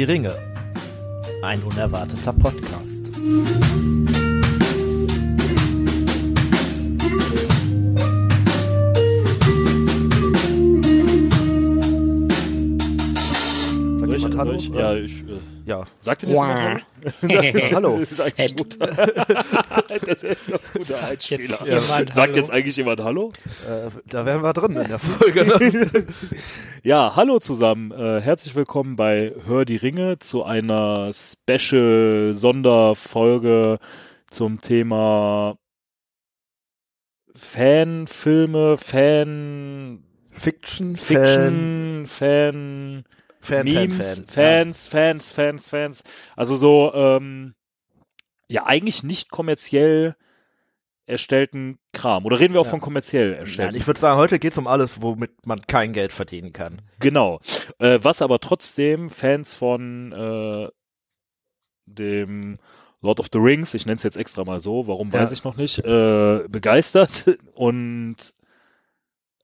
Die Ringe. Ein unerwarteter Podcast. Sagt ihr das jemand Hallo? Hallo. Das ist eigentlich guter. das ist ein guter Einspieler. jetzt Ja. jemand Sagt Hallo? jetzt eigentlich jemand Hallo? Äh, da wären wir drin in der Folge. Ne? Ja, hallo zusammen. Äh, herzlich willkommen bei Hör die Ringe zu einer Special Sonderfolge zum Thema Fanfilme, Fan Fiction, Fan, Fiction, Fan, Fan, Fan, Memes, Fan. Fans, Fans, Fans, Fans. Also so, ähm, ja, eigentlich nicht kommerziell erstellten Kram. Oder reden wir auch Ja. von kommerziell erstellten? Nein, ich würde sagen, heute geht's um alles, womit man kein Geld verdienen kann. genau. Äh, was aber trotzdem Fans von äh, dem Lord of the Rings, ich nenne es jetzt extra mal so, warum Ja. weiß ich noch nicht, äh, begeistert und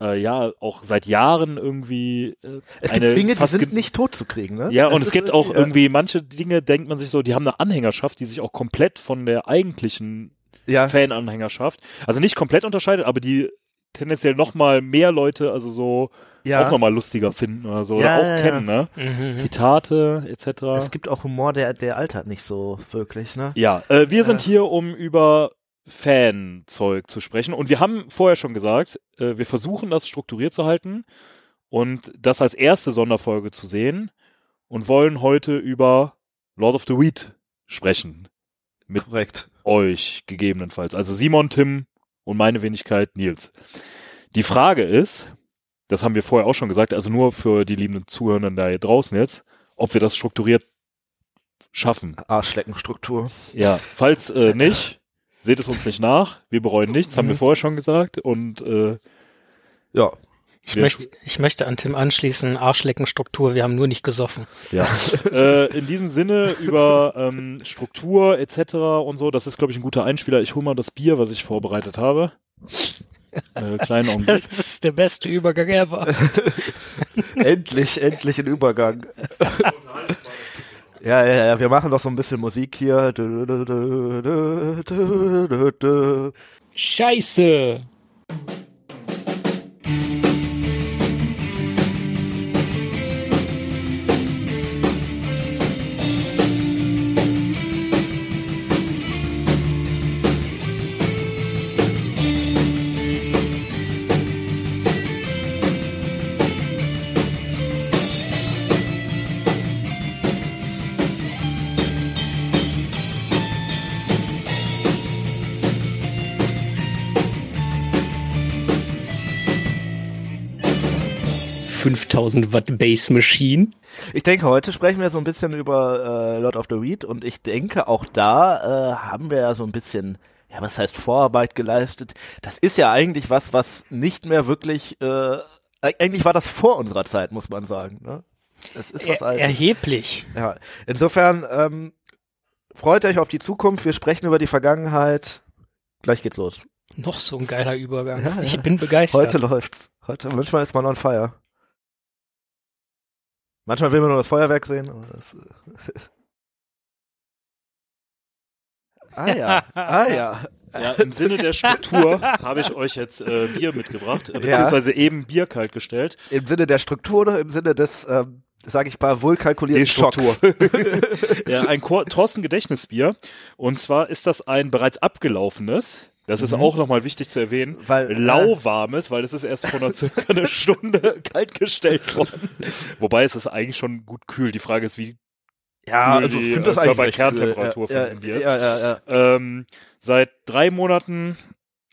äh, ja, auch seit Jahren irgendwie äh, Es eine gibt Dinge, die sind nicht tot zu kriegen, ne? Ja, und ist es gibt auch ja. irgendwie manche Dinge, denkt man sich so, die haben eine Anhängerschaft, die sich auch komplett von der eigentlichen Ja, Fan-Anhängerschaft, also nicht komplett unterscheidet, aber die tendenziell nochmal mehr Leute, also so ja. auch nochmal lustiger finden oder so, Ja, oder auch ja, ja. kennen, ne? Mhm. Zitate etc. Es gibt auch Humor, der, der altert nicht so wirklich, ne? Ja, äh, wir sind Äh. hier, um über Fanzeug zu sprechen. Und wir haben vorher schon gesagt, äh, wir versuchen das strukturiert zu halten und das als erste Sonderfolge zu sehen und wollen heute über Lord of the Weed sprechen. Mit Korrekt. euch gegebenenfalls. Also Simon, Tim und meine Wenigkeit Nils. Die Frage ist, das haben wir vorher auch schon gesagt, also nur für die lieben Zuhörenden da hier draußen jetzt, ob wir das strukturiert schaffen. Arschleckenstruktur. Ja, falls äh, nicht, seht es uns nicht nach. Wir bereuen nichts, haben wir vorher schon gesagt. Und äh, Ja. Ich, möchte, ich möchte an Tim anschließen, Arschleckenstruktur, wir haben nur nicht gesoffen. ja, äh, in diesem Sinne über ähm, Struktur etc. und so, das ist, glaube ich, ein guter Einspieler. Ich hole mal das Bier, was ich vorbereitet habe. Äh, kleinen Augenblick. Das ist der beste Übergang ever. endlich, endlich ein Übergang. Ja, ja, ja, wir machen doch so ein bisschen Musik hier. Scheiße! ...5000 Watt Bass Machine. Ich denke, heute sprechen wir so ein bisschen über äh, Lord of the Weed und ich denke, auch da äh, haben wir ja so ein bisschen, ja, was heißt Vorarbeit geleistet. Das ist ja eigentlich was, was nicht mehr wirklich, äh, eigentlich war das vor unserer Zeit, muss man sagen. Ne? Das ist was Er, Altes. erheblich. Ja, insofern ähm, freut euch auf die Zukunft. Wir sprechen über die Vergangenheit. Gleich geht's los. Noch so ein geiler Übergang. Ja, ja. Ich bin begeistert. Heute läuft's. Heute, manchmal ist man on fire. Manchmal will man nur das Feuerwerk sehen. Das, äh ah ja, ah ja. Ja, im Sinne der Struktur habe ich euch jetzt äh, Bier mitgebracht, äh, beziehungsweise eben Bier kalt gestellt. Im Sinne der Struktur oder im Sinne des, ähm, sage ich mal, wohlkalkulierten. Schocks? ja, ein Kor Thorsten Gedächtnisbier. Und zwar ist das ein bereits abgelaufenes. Das ist auch nochmal wichtig zu erwähnen. Weil- lauwarmes, weil das ist erst vor einer circa eine Stunde kaltgestellt worden. Wobei es ist eigentlich schon gut kühl. Die Frage ist, wie Ja, also die, das äh, Körperkerntemperatur cool. von ja, diesem Bier ist. ja, ja, ja. ähm, seit drei Monaten,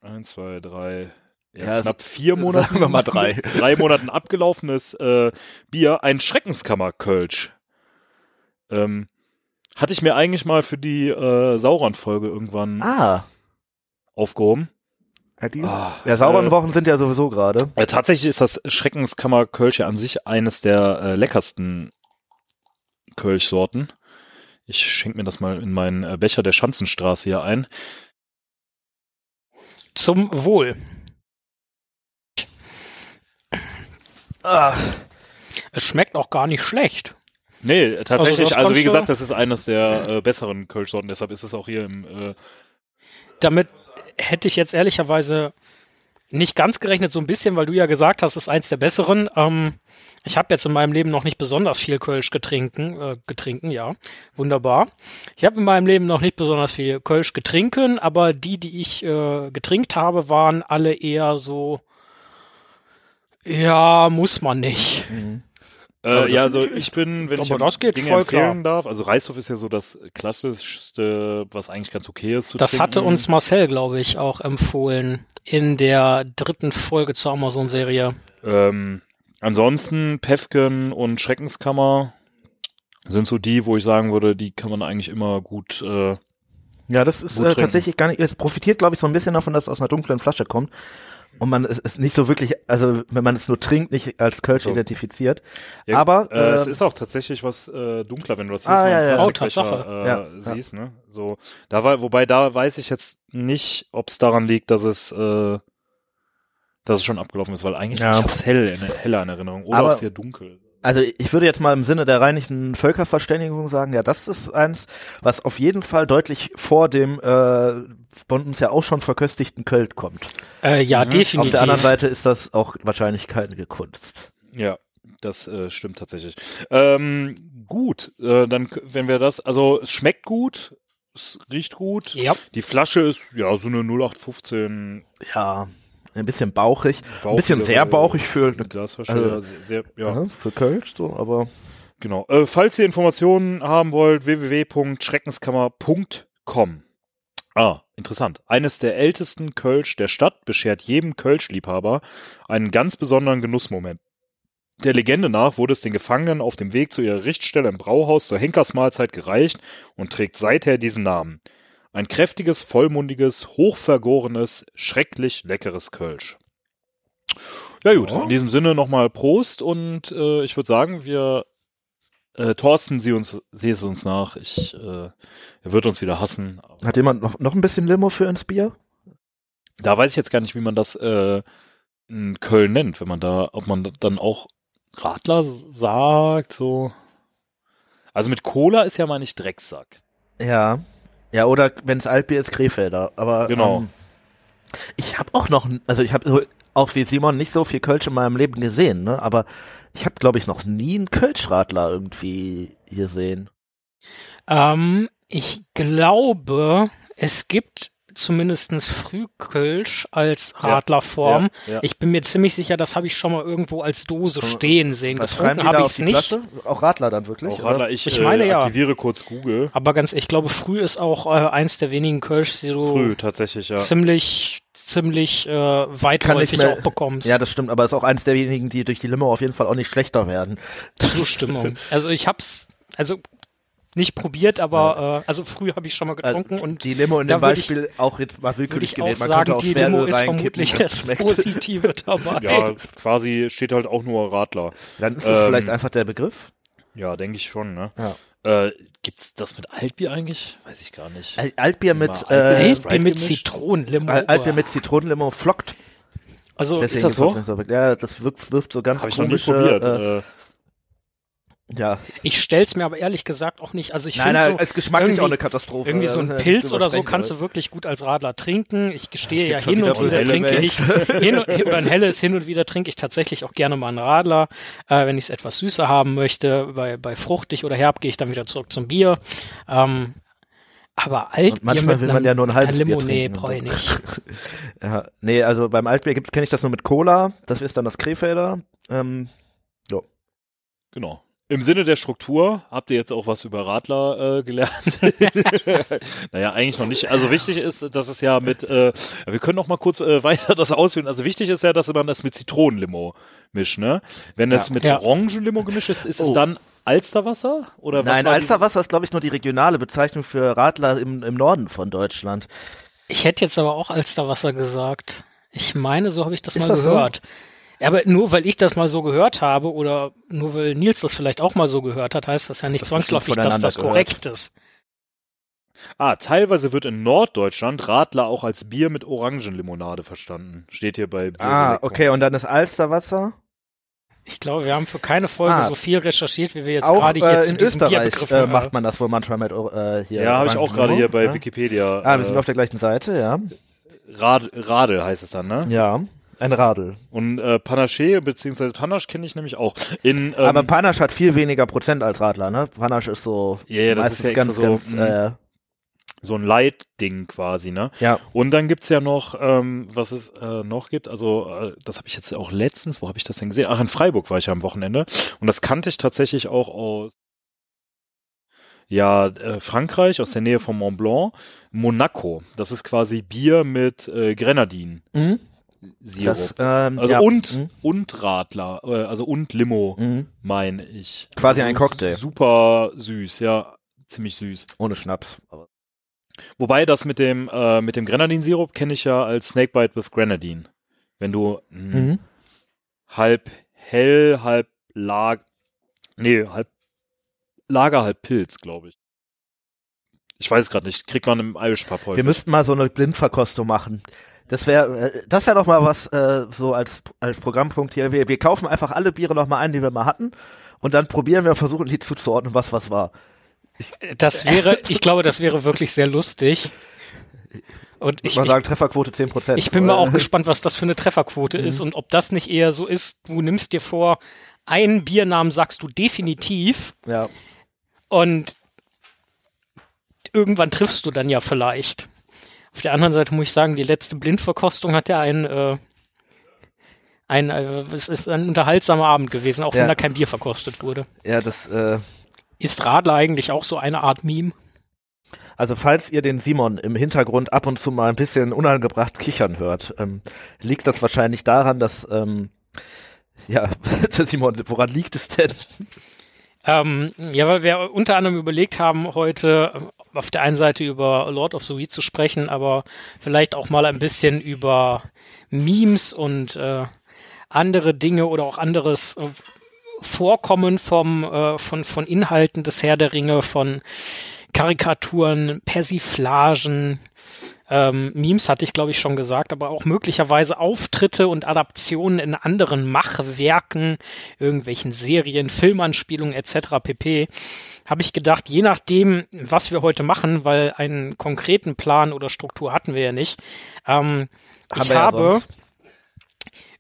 eins, zwei, drei, ja, Ja, knapp vier Monaten, sagen wir mal drei. drei Monaten abgelaufenes äh, Bier, ein Schreckenskammer-Kölsch. Ähm, hatte ich mir eigentlich mal für die äh, Sauron-Folge irgendwann Ah. Aufgehoben. Ah, ja, sauberen äh, Wochen sind ja sowieso gerade. Äh, tatsächlich ist das Schreckenskammer-Kölsch ja an sich eines der äh, leckersten Kölschsorten. Ich schenke mir das mal in meinen äh, Becher der Schanzenstraße hier ein. Zum Wohl. Ah, Es schmeckt auch gar nicht schlecht. Nee, tatsächlich. das Also, wie gesagt, das ist eines der äh, besseren Kölschsorten. Deshalb ist es auch hier im. Äh, Damit hätte ich jetzt ehrlicherweise nicht ganz gerechnet, so ein bisschen, weil du ja gesagt hast, ist eins der besseren. Ähm, ich habe jetzt in meinem Leben noch nicht besonders viel Kölsch getrinken, äh, getrinken, ja, wunderbar. Ich habe in meinem Leben noch nicht besonders viel Kölsch getrinken, aber die, die ich äh, getrinkt habe, waren alle eher so, ja, muss man nicht. Äh, ja, also ich bin, wenn Aber ich das geht Dinge voll empfehlen darf, also Reishof ist ja so das klassischste, was eigentlich ganz okay ist zu Das trinken. hatte uns Marcel, glaube ich, auch empfohlen in der dritten Folge zur Amazon-Serie. Ähm, ansonsten Pefken und Schreckenskammer sind so die, wo ich sagen würde, die kann man eigentlich immer gut. Äh, Ja, das ist äh, tatsächlich gar nicht, es profitiert, glaube ich, so ein bisschen davon, dass es aus einer dunklen Flasche kommt. Und man es ist nicht so wirklich, also wenn man es nur trinkt, nicht als Kölsch So. identifiziert. ja, Aber äh, es äh, ist auch tatsächlich was äh, dunkler, wenn du das Ah, jetzt ja, ja. Oh, Tatsache. äh, Ja, ja. siehst, ne? So, da war, wobei da weiß ich jetzt nicht, ob es daran liegt, dass es äh, dass es schon abgelaufen ist, weil eigentlich Ja. ich hab's hell in, heller in Erinnerung oder Aber- auch sehr dunkel. Also ich würde jetzt mal im Sinne der reinlichen Völkerverständigung sagen, ja, das ist eins, was auf jeden Fall deutlich vor dem äh, von uns ja auch schon verköstigten Köln kommt. Äh, ja, Mhm. definitiv. Auf der anderen Seite ist das auch wahrscheinlich keine Kunst. Ja, das äh, stimmt tatsächlich. Ähm, gut, äh, dann wenn wir das, also es schmeckt gut, es riecht gut. Ja, Die Flasche ist ja so eine 0815 Ja, ein bisschen bauchig, ein bisschen sehr bauchig für Glasflasche. also- sehr, ja. für Kölsch so, aber genau. Äh, falls ihr Informationen haben wollt, www.schreckenskammer.com. Ah, interessant. Eines der ältesten Kölsch der Stadt beschert jedem Kölsch-Liebhaber einen ganz besonderen Genussmoment. Der Legende nach wurde es den Gefangenen auf dem Weg zu ihrer Richtstelle im Brauhaus zur Henkersmahlzeit gereicht und trägt seither diesen Namen. Ein kräftiges, vollmundiges, hochvergorenes, schrecklich leckeres Kölsch. Ja gut, Ja. in diesem Sinne nochmal Prost und äh, ich würde sagen, wir äh, Thorsten, sieh uns, sieh es uns nach. Ich, äh, er wird uns wieder hassen. hat jemand noch, noch ein bisschen Limo für ins Bier? Da weiß ich jetzt gar nicht, wie man das äh, in Köln nennt, wenn man da, ob man dann auch Radler sagt, so. Also mit Cola ist ja mal nicht Drecksack. Ja. Ja, oder wenn es Altbier ist, Krefelder. Aber Genau. ähm, ich habe auch noch, also ich habe auch wie Simon nicht so viel Kölsch in meinem Leben gesehen, ne? Aber ich habe, glaube ich, noch nie einen Kölschradler irgendwie gesehen. ähm, ich glaube, es gibt zumindestens Frühkölsch als Radlerform. Ja, ja. Ich bin mir ziemlich sicher, das habe ich schon mal irgendwo als Dose stehen sehen. Was Getrunken habe ich es nicht. Flasche? Auch Radler dann wirklich? Auch? Radler, ich, Ich meine, äh, ja. aktiviere kurz Google. Aber ganz, ich glaube, früh ist auch äh, eins der wenigen Kölschs, die du Früh, tatsächlich, ja. ziemlich, ziemlich äh, weitläufig mehr- auch bekommst. Ja, das stimmt, aber ist auch eins der wenigen, die durch die Limo auf jeden Fall auch nicht schlechter werden. Zustimmung. Also ich hab's, also nicht probiert, aber äh, also früh habe ich schon mal getrunken Also, und die Limo in da dem würd ich- Beispiel auch jetzt mal würde willkürlich ich auch gewählt. Man sagen, könnte auch die Schweröl Limo ist reinkippen, vermutlich und das schmeckt. Positive dabei. Ja, quasi steht halt auch nur Radler. Dann ist das Ähm, vielleicht einfach der Begriff. Ja, denke ich schon, ne? Ja. Äh, gibt's das mit Altbier eigentlich? Weiß ich gar nicht. Al- Altbier mit, Mal äh, Altbier. Altbier mit? Zitronenlimo. Al- Altbier mit Zitronenlimo flockt. Also Deswegen das so? ist nicht Ja, das wirft, wirft so ganz Habe ich noch nie komische, probiert. Äh, Äh, ja. ich stell's mir aber ehrlich gesagt auch nicht. Also ich Nein, finde nein, so ist geschmacklich auch eine Katastrophe. irgendwie so ein Pilz oder so kannst du wirklich gut als Radler trinken. Ich gestehe Es ja hin und wieder trinke ich hin und, oder ein helles hin und wieder trinke ich tatsächlich auch gerne mal einen Radler, äh, wenn ich es etwas süßer haben möchte. Bei bei fruchtig oder herb gehe ich dann wieder zurück zum Bier. Ähm, aber Altbier Und manchmal mit will man ja nur ein halbes Bier trinken. brauche ich nicht. Ja, nee, also beim Altbier gibt's kenne ich das nur mit Cola. Das ist dann das Krefelder. Ähm, Genau. Im Sinne der Struktur habt ihr jetzt auch was über Radler äh, gelernt. naja, eigentlich noch nicht. Also wichtig ist, dass es ja mit, äh, wir können noch mal kurz äh, weiter das ausführen. Also wichtig ist ja, dass man das mit Zitronenlimo mischt, ne? Wenn es Ja. mit Ja. Orangenlimo gemischt ist, ist es Oh. dann Alsterwasser? Oder was nein, Alsterwasser ist, glaube ich, nur die regionale Bezeichnung für Radler im, im Norden von Deutschland. Ich hätte jetzt aber auch Alsterwasser gesagt. Ich meine, so habe ich das Ist mal das so? Ja, aber nur weil ich das mal so gehört habe oder nur weil Nils das vielleicht auch mal so gehört hat, heißt das ja nicht Das zwangsläufig, dass das gehört. korrekt ist. Ah, teilweise wird in Norddeutschland Radler auch als Bier mit Orangenlimonade verstanden. Steht hier bei Ah, Bierselektor. okay, und dann ist Alsterwasser. Ich glaube, wir haben für keine Folge Ah. so viel recherchiert, wie wir jetzt Auch gerade hier äh, zu in Österreich äh, macht man das wohl manchmal mit äh, hier. Ja, habe ich auch gerade hier bei ja. Wikipedia. Ah, wir sind äh, auf der gleichen Seite, ja. Rad, Radel heißt es dann, ne? Ja, ein Radl. Und äh, Panache beziehungsweise Panache kenne ich nämlich auch. In, ähm, Aber Panache hat viel weniger Prozent als Radler, ne? Panache ist so ja, das meistens ist ja ganz, so, ganz, äh, so ein Leitding quasi, ne? ja. Und dann gibt's ja noch, ähm, was es äh, noch gibt, also äh, das habe ich jetzt auch letztens, wo habe ich das denn gesehen? Ach, in Freiburg war ich ja am Wochenende und das kannte ich tatsächlich auch aus ja, äh, Frankreich, aus der Nähe von Mont Blanc, Monaco. Das ist quasi Bier mit äh, Grenadin. Mhm. Sirup. Das, ähm, also ja. und Mhm. und Radler, äh, also und Limo, Mhm. meine ich. Quasi also ein Cocktail. Super süß, ja, ziemlich süß. Ohne Schnaps. Aber- Wobei das mit dem äh, mit dem Grenadinsirup kenne ich ja als Snakebite with Grenadine. Wenn du mh, Mhm. halb hell, halb lag, nee, halb Lager, halb Pilz, glaube ich. Ich weiß gerade nicht. Kriegt man im Irish Pub Wir häufig. müssten mal so eine Blindverkostung machen. Das wäre, äh, das wäre doch mal was äh, so als als Programmpunkt hier. Wir, wir kaufen einfach alle Biere noch mal ein, die wir mal hatten, und dann probieren wir und versuchen die zuzuordnen, was was war. Das wäre, ich glaube, das wäre wirklich sehr lustig. Und Ich ich, mal ich, sagen Trefferquote 10 Prozent. ich bin mal auch gespannt, was das für eine Trefferquote ist und ob das nicht eher so ist, du nimmst dir vor, einen Biernamen sagst du definitiv ja. und irgendwann triffst du dann ja vielleicht. Auf der anderen Seite muss ich sagen, die letzte Blindverkostung hat ja ein, äh, ein äh, es ist ein unterhaltsamer Abend gewesen, auch Ja. wenn da kein Bier verkostet wurde. Ja, das. Äh, Ist Radler eigentlich auch so eine Art Meme? Also falls ihr den Simon im Hintergrund ab und zu mal ein bisschen unangebracht kichern hört, ähm, liegt das wahrscheinlich daran, dass ähm, ja, Simon, woran liegt es denn? Ähm, ja, weil wir unter anderem überlegt haben, heute auf der einen Seite über Lord of the Weed zu sprechen, aber vielleicht auch mal ein bisschen über Memes und äh, andere Dinge oder auch anderes äh, Vorkommen vom, äh, von, von Inhalten des Herr der Ringe, von Karikaturen, Persiflagen, ähm, Memes hatte ich, glaube ich, schon gesagt, aber auch möglicherweise Auftritte und Adaptionen in anderen Machwerken, irgendwelchen Serien, Filmanspielungen etc. pp. Habe ich gedacht, je nachdem, was wir heute machen, weil einen konkreten Plan oder Struktur hatten wir ja nicht, ähm, ich ja habe sonst.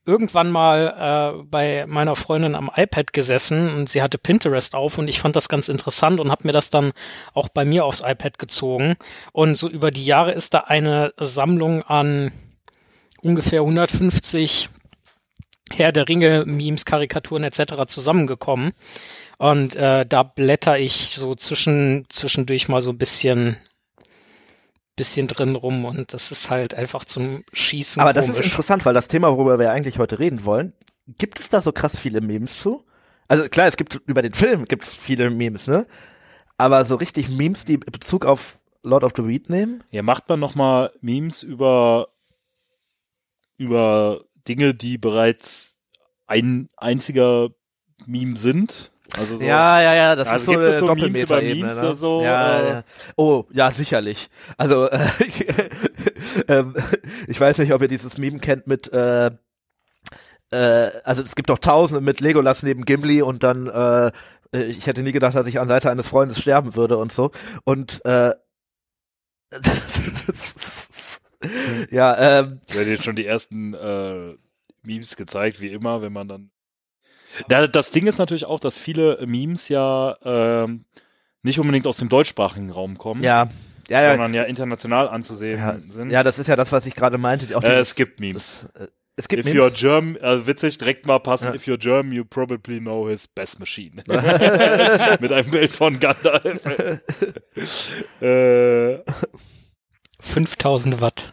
irgendwann mal äh, bei meiner Freundin am iPad gesessen und sie hatte Pinterest auf und ich fand das ganz interessant und habe mir das dann auch bei mir aufs iPad gezogen. Und so über die Jahre ist da eine Sammlung an ungefähr 150 Herr der Ringe, Memes, Karikaturen etc. zusammengekommen. Und äh, da blätter ich so zwischen, zwischendurch mal so ein bisschen, bisschen drin rum und das ist halt einfach zum Schießen. Aber das ist interessant, weil das Thema, worüber wir eigentlich heute reden wollen, gibt es da so krass viele Memes zu? Also klar, es gibt über den Film gibt es viele Memes, ne? Aber so richtig Memes, die Bezug auf Lord of the Weed nehmen? Ja, macht man nochmal Memes über, über Dinge, die bereits ein einziger Meme sind? Also so, Ja, ja, ja, das Also ist so gibt es eine so Doppelmeta-Ebene. Memes Ne? oder so, ja, äh? ja. Oh, ja, sicherlich. Also, äh, ähm, ich weiß nicht, ob ihr dieses Meme kennt mit, äh, äh, also es gibt doch Tausende mit Legolas neben Gimli und dann, äh, äh, ich hätte nie gedacht, dass ich an Seite eines Freundes sterben würde und so. Und, äh, ja, ähm, Ich werde jetzt schon die ersten äh, Memes gezeigt, wie immer, wenn man dann. Da, das Ding ist natürlich auch, dass viele Memes ja ähm, nicht unbedingt aus dem deutschsprachigen Raum kommen, ja, ja, ja, sondern ja international anzusehen ja, sind. ja, das ist ja das, was ich gerade meinte. Auch äh, es gibt Memes. das, äh, es gibt If Memes. you're German, also witzig, direkt mal passen, Ja. if you're German, you probably know his best machine. Mit einem Bild von Gandalf. äh, 5000 Watt.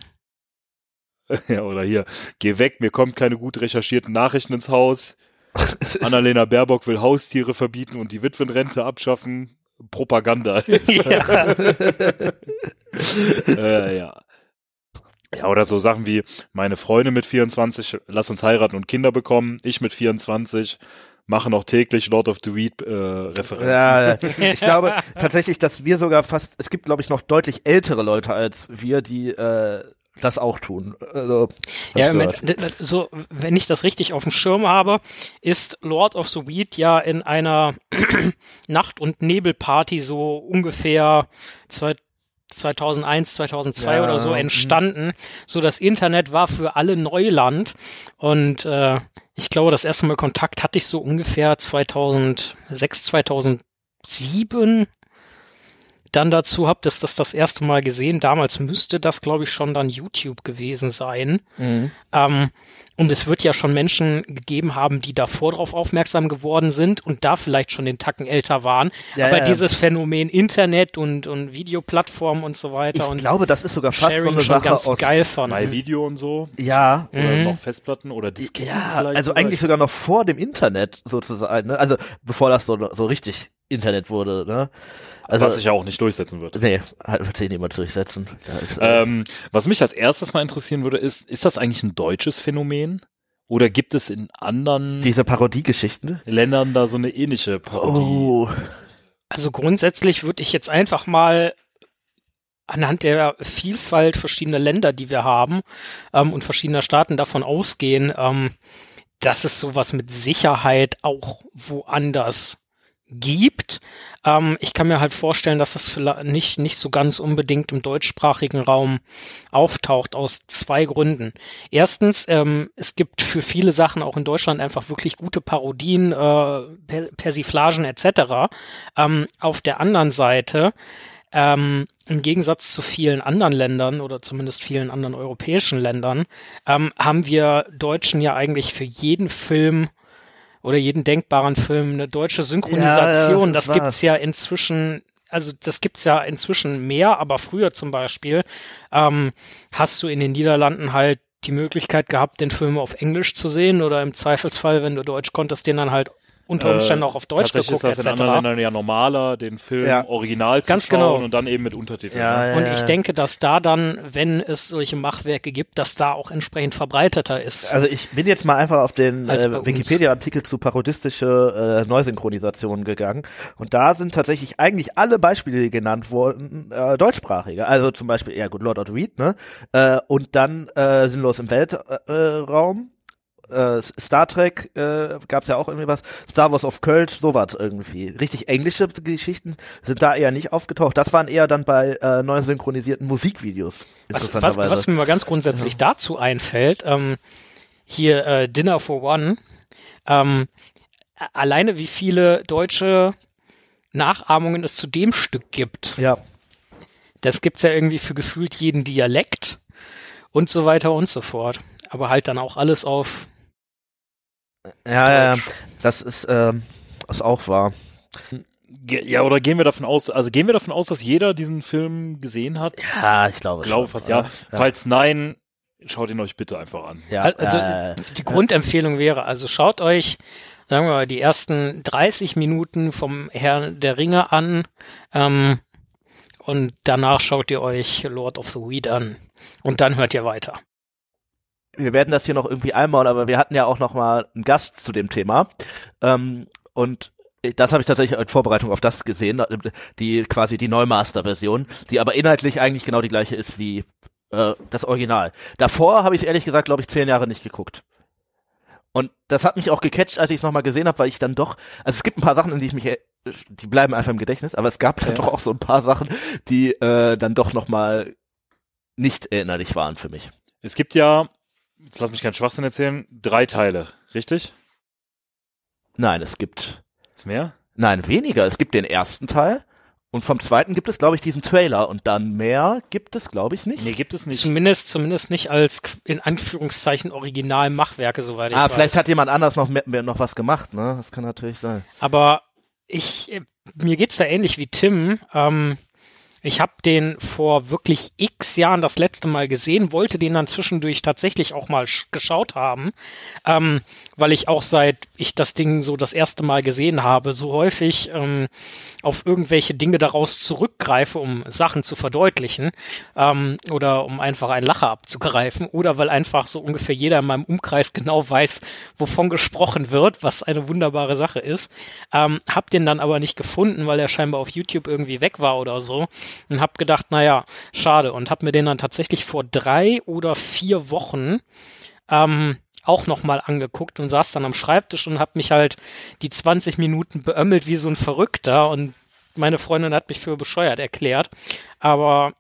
ja, oder hier, geh weg, mir kommen keine gut recherchierten Nachrichten ins Haus. Annalena Baerbock will Haustiere verbieten und die Witwenrente abschaffen. Propaganda. ja. äh, ja. Ja, oder so Sachen wie, meine Freunde mit 24, lass uns heiraten und Kinder bekommen. Ich mit 24 mache noch täglich Lord of the Weed äh, Referenzen. Ja, ich glaube tatsächlich, dass wir sogar fast, es gibt glaube ich noch deutlich ältere Leute als wir, die äh, das auch tun. Also, ja, im Moment, so, wenn ich das richtig auf dem Schirm habe, ist Lord of the Weed ja in einer Nacht- und Nebelparty so ungefähr zwei, 2001, 2002 ja, oder so entstanden. So das Internet war für alle Neuland und äh, ich glaube, das erste Mal Kontakt hatte ich so ungefähr 2006, 2007 dann dazu habe, dass das das erste Mal gesehen. Damals müsste das, glaube ich, schon dann YouTube gewesen sein. Mhm. Ähm, und es wird ja schon Menschen gegeben haben, die davor drauf aufmerksam geworden sind und da vielleicht schon den Tacken älter waren. Ja, Aber ja. dieses Phänomen Internet und, und Videoplattformen und so weiter. Ich und glaube, das ist sogar fast Sharing so eine Sache ganz aus geil von. Video und so. Ja. Oder mhm. noch Festplatten oder Disketten Ja, also eigentlich sogar noch vor dem Internet sozusagen. Ne? Also bevor das so, so richtig Internet wurde. Ne? Also, was sich ja auch nicht durchsetzen wird. Nee, halt wird sich niemand durchsetzen. Ist, äh ähm, was mich als erstes mal interessieren würde, ist, ist das eigentlich ein deutsches Phänomen? Oder gibt es in anderen diese Parodiegeschichten Ländern da so eine ähnliche Parodie? Oh. Also grundsätzlich würde ich jetzt einfach mal anhand der Vielfalt verschiedener Länder, die wir haben ähm, und verschiedener Staaten davon ausgehen, ähm, dass es sowas mit Sicherheit auch woanders gibt. Ähm, ich kann mir halt vorstellen, dass das vielleicht nicht, nicht so ganz unbedingt im deutschsprachigen Raum auftaucht, aus zwei Gründen. Erstens, ähm, es gibt für viele Sachen auch in Deutschland einfach wirklich gute Parodien, äh, Persiflagen etc. Ähm, auf der anderen Seite, ähm, im Gegensatz zu vielen anderen Ländern oder zumindest vielen anderen europäischen Ländern, ähm, haben wir Deutschen ja eigentlich für jeden Film oder jeden denkbaren Film eine deutsche Synchronisation. Ja, das, das gibt's ja inzwischen also das gibt's ja inzwischen mehr, aber früher zum Beispiel ähm, hast du in den Niederlanden halt die Möglichkeit gehabt, den Film auf Englisch zu sehen oder im Zweifelsfall, wenn du Deutsch konntest, den dann halt unter Umständen äh, auch auf Deutsch geguckt, ist das in anderen Ländern ja normaler, den Film ja. original zu Ganz schauen genau. und dann eben mit Untertiteln. Ja, ja, und ich denke, dass da dann, wenn es solche Machwerke gibt, dass da auch entsprechend verbreiteter ist. Also ich bin jetzt mal einfach auf den äh, Wikipedia-Artikel zu parodistische äh, Neusynchronisation gegangen und da sind tatsächlich eigentlich alle Beispiele, die genannt wurden, äh, deutschsprachige. Also zum Beispiel, ja gut, Lord of the Reed, ne? Äh, und dann äh, Sinnlos im Weltraum äh, Star Trek äh, gab es ja auch irgendwie was, Star Wars of Kölsch, sowas irgendwie. Richtig englische Geschichten sind da eher nicht aufgetaucht. Das waren eher dann bei äh, neu synchronisierten Musikvideos. Was, was, was mir mal ganz grundsätzlich ja. dazu einfällt, ähm, hier äh, Dinner for One, ähm, alleine wie viele deutsche Nachahmungen es zu dem Stück gibt. Ja. Das gibt's ja irgendwie für gefühlt jeden Dialekt und so weiter und so fort. Aber halt dann auch alles auf ja, ja, das ist, ähm, ist auch wahr. Ja, oder gehen wir davon aus, also gehen wir davon aus, dass jeder diesen Film gesehen hat? Ja, ich glaube Ich glaube fast ja. ja. Falls nein, schaut ihn euch bitte einfach an. Ja, also äh, die Grundempfehlung wäre, also schaut euch, sagen wir mal, die ersten 30 Minuten vom Herrn der Ringe an ähm, und danach schaut ihr euch Lord of the Weed an und dann hört ihr weiter wir werden das hier noch irgendwie einbauen, aber wir hatten ja auch noch mal einen Gast zu dem Thema. Ähm, und das habe ich tatsächlich in Vorbereitung auf das gesehen, die quasi die Neumaster-Version, die aber inhaltlich eigentlich genau die gleiche ist wie äh, das Original. Davor habe ich ehrlich gesagt, glaube ich, zehn Jahre nicht geguckt. Und das hat mich auch gecatcht, als ich es nochmal gesehen habe, weil ich dann doch, also es gibt ein paar Sachen, in die ich mich, die bleiben einfach im Gedächtnis, aber es gab dann ja. doch auch so ein paar Sachen, die äh, dann doch nochmal nicht erinnerlich waren für mich. Es gibt ja jetzt lass mich keinen Schwachsinn erzählen, drei Teile, richtig? Nein, es gibt. Ist mehr? Nein, weniger. Es gibt den ersten Teil. Und vom zweiten gibt es, glaube ich, diesen Trailer. Und dann mehr gibt es, glaube ich, nicht. Nee, gibt es nicht. Zumindest, zumindest nicht als, in Anführungszeichen, Original-Machwerke, soweit ich ah, weiß. Ah, vielleicht hat jemand anders noch, mehr, noch was gemacht, ne? Das kann natürlich sein. Aber ich, mir geht's da ähnlich wie Tim. Ähm, ich habe den vor wirklich x Jahren das letzte Mal gesehen, wollte den dann zwischendurch tatsächlich auch mal geschaut haben, ähm, weil ich auch seit ich das Ding so das erste Mal gesehen habe, so häufig ähm, auf irgendwelche Dinge daraus zurückgreife, um Sachen zu verdeutlichen ähm, oder um einfach einen Lacher abzugreifen oder weil einfach so ungefähr jeder in meinem Umkreis genau weiß, wovon gesprochen wird, was eine wunderbare Sache ist. Ähm, hab den dann aber nicht gefunden, weil er scheinbar auf YouTube irgendwie weg war oder so und habe gedacht, naja, schade und habe mir den dann tatsächlich vor drei oder vier Wochen ähm, auch nochmal angeguckt und saß dann am Schreibtisch und habe mich halt die 20 Minuten beömmelt wie so ein Verrückter und meine Freundin hat mich für bescheuert erklärt. Aber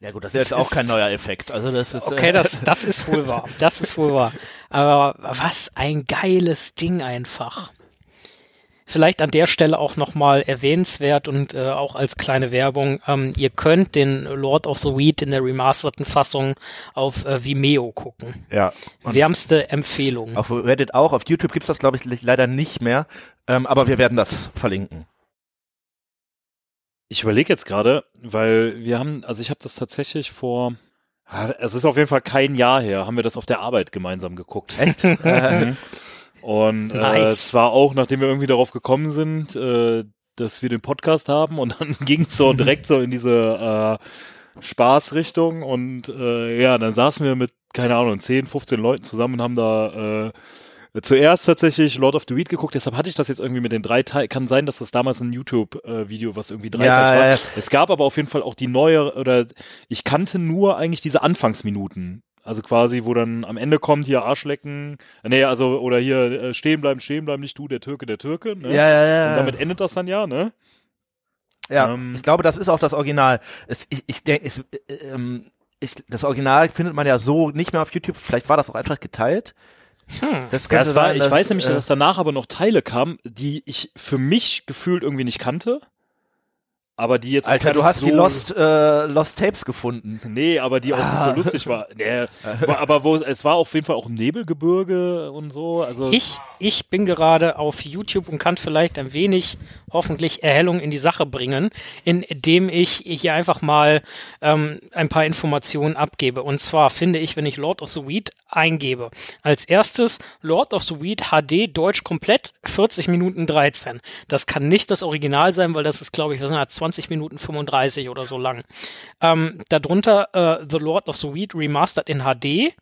ja gut, das ist jetzt auch kein neuer Effekt. Also das ist okay, das das ist wohl wahr. Das ist wohl wahr. Aber was ein geiles Ding einfach. Vielleicht an der Stelle auch nochmal erwähnenswert und äh, auch als kleine Werbung. Ähm, ihr könnt den Lord of the Weed in der remasterten Fassung auf äh, Vimeo gucken. Ja. Wärmste Empfehlung. Auf Reddit auch. Auf YouTube gibt's das, glaube ich, leider nicht mehr. Ähm, aber wir werden das verlinken. Ich überlege jetzt gerade, weil wir haben, also ich habe das tatsächlich vor, es ist auf jeden Fall kein Jahr her, haben wir das auf der Arbeit gemeinsam geguckt. Echt? Und äh, Nice. es war auch, nachdem wir irgendwie darauf gekommen sind, äh, dass wir den Podcast haben und dann ging es so direkt so in diese äh, Spaßrichtung und äh, ja, dann saßen wir mit, keine Ahnung, 10, 15 Leuten zusammen und haben da äh, zuerst tatsächlich Lord of the Weed geguckt, deshalb hatte ich das jetzt irgendwie mit den drei Teilen. Kann sein, dass das damals ein YouTube-Video, was irgendwie drei Ja, Teile war. ja. Es gab aber auf jeden Fall auch die neue, oder ich kannte nur eigentlich diese Anfangsminuten. Also quasi, wo dann am Ende kommt hier Arschlecken, äh, nee, also, oder hier äh, stehen bleiben, stehen bleiben, nicht du, der Türke, der Türke, ne? Ja, ja, ja. Und damit endet das dann ja, ne? Ja, Ähm, ich glaube, das ist auch das Original. Es, ich ich denke, es, äh, ähm, ich, das Original findet man ja so nicht mehr auf YouTube. Vielleicht war das auch einfach geteilt. Hm. Das Ja, könnte es war, sein, ich dass, weiß nämlich, äh, dass danach aber noch Teile kamen, die ich für mich gefühlt irgendwie nicht kannte. Aber die jetzt Alter, du hast so, die Lost, äh, Lost Tapes gefunden. Nee, aber die auch Ah. nicht so lustig war. Nee, aber, aber wo es war auf jeden Fall auch ein Nebelgebirge und so. Also Ich, ich bin gerade auf YouTube und kann vielleicht ein wenig hoffentlich Erhellung in die Sache bringen, indem ich hier einfach mal ähm, ein paar Informationen abgebe. Und zwar finde ich, wenn ich Lord of the Weed eingebe, als erstes Lord of the Weed HD Deutsch komplett 40 Minuten 13. Das kann nicht das Original sein, weil das ist, glaube ich, was sind das, 20 Minuten 35 oder so lang. Ähm, darunter äh, The Lord of the Weed Remastered in HD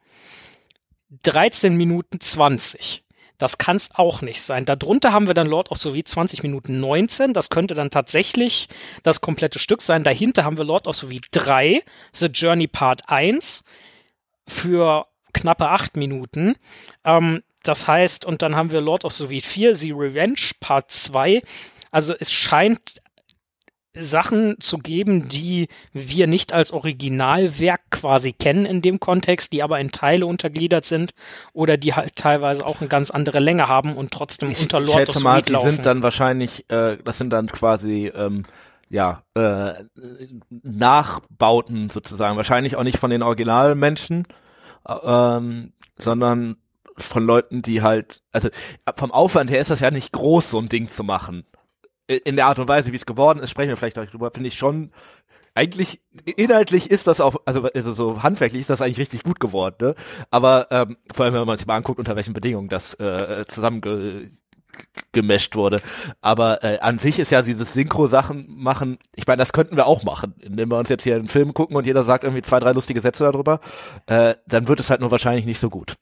13 Minuten 20. Das kann es auch nicht sein. Darunter haben wir dann Lord of the Weed 20 Minuten 19. Das könnte dann tatsächlich das komplette Stück sein. Dahinter haben wir Lord of the Weed 3, The Journey Part 1 für knappe 8 Minuten. Ähm, das heißt, und dann haben wir Lord of the Weed 4, The Revenge Part 2. Also es scheint Sachen zu geben, die wir nicht als Originalwerk quasi kennen in dem Kontext, die aber in Teile untergliedert sind oder die halt teilweise auch eine ganz andere Länge haben und trotzdem Ich, unter ich Lord of schätze mal, die laufen. sind dann wahrscheinlich, äh, das sind dann quasi, ähm, ja, äh, Nachbauten sozusagen. Wahrscheinlich auch nicht von den Originalmenschen, äh, ähm, sondern von Leuten, die halt, also vom Aufwand her ist das ja nicht groß, so ein Ding zu machen. I- In der Art und Weise, wie es geworden ist, sprechen wir vielleicht drüber, finde ich schon, eigentlich, inhaltlich ist das auch, also, also so handwerklich ist das eigentlich richtig gut geworden, ne? Aber ähm, vor allem, wenn man sich mal anguckt, unter welchen Bedingungen das äh, zusammenge gemescht wurde. Aber äh, an sich ist ja dieses Synchro-Sachen machen, ich meine, das könnten wir auch machen, indem wir uns jetzt hier einen Film gucken und jeder sagt irgendwie zwei, drei lustige Sätze darüber, äh, dann wird es halt nur wahrscheinlich nicht so gut.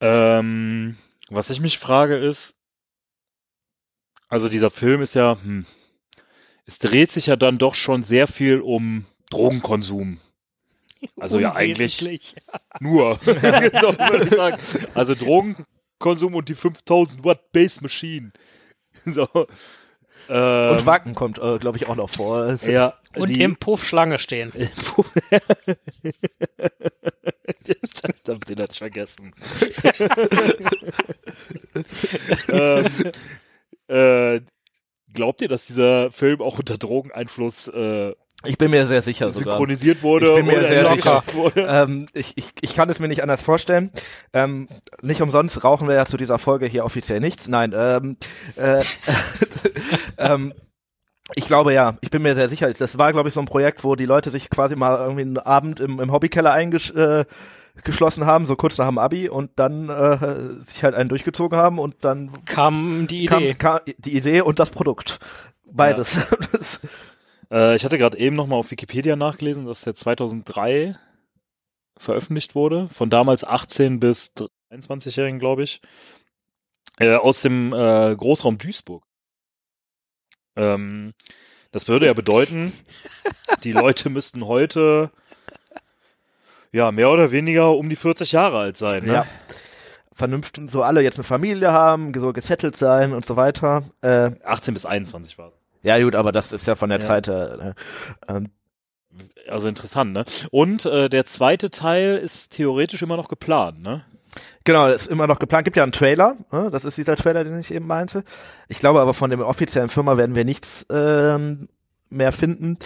Ähm, was ich mich frage ist, also dieser Film ist ja, hm, es dreht sich ja dann doch schon sehr viel um Drogenkonsum. Also ja eigentlich nur, so würde ich sagen. Also Drogenkonsum und die 5000 Watt Base Machine. So. Ähm, Und Wacken kommt, äh, glaube ich, auch noch vor. Ja, Und die, im Puff Schlange stehen. Verdammt, den hat's vergessen. ähm, äh, glaubt ihr, dass dieser Film auch unter Drogeneinfluss äh, Ich bin mir sehr sicher sogar. synchronisiert wurde? Ich bin mir sehr sicher. Wurde? Ähm, ich, ich, ich kann es mir nicht anders vorstellen. Ähm, nicht umsonst rauchen wir ja zu dieser Folge hier offiziell nichts. Nein, ähm, äh, ähm, ich glaube ja, ich bin mir sehr sicher. Das war, glaube ich, so ein Projekt, wo die Leute sich quasi mal irgendwie einen Abend im, im Hobbykeller eingeschlossen äh, geschlossen haben, so kurz nach dem Abi und dann äh, sich halt einen durchgezogen haben und dann Kam die Idee. kam, kam die Idee und das Produkt. Beides. Das- Äh, ich hatte gerade eben nochmal auf Wikipedia nachgelesen, dass der 2003 veröffentlicht wurde, von damals 18 bis 23-Jährigen, glaube ich, äh, aus dem äh, Großraum Duisburg. Ähm, Das würde ja bedeuten, die Leute müssten heute ja mehr oder weniger um die 40 Jahre alt sein. Ne? Ja. Vernünftig, so alle jetzt eine Familie haben, so gesettelt sein und so weiter. Äh, 18 bis 21 war es. ja gut, aber das ist ja von der Ja. Zeit. Äh, ähm, Also interessant, ne? Und äh, der zweite Teil ist theoretisch immer noch geplant, ne? Genau, ist immer noch geplant. Gibt ja einen Trailer. Ne? Das ist dieser Trailer, den ich eben meinte. Ich glaube aber von der offiziellen Firma werden wir nichts ähm, mehr finden.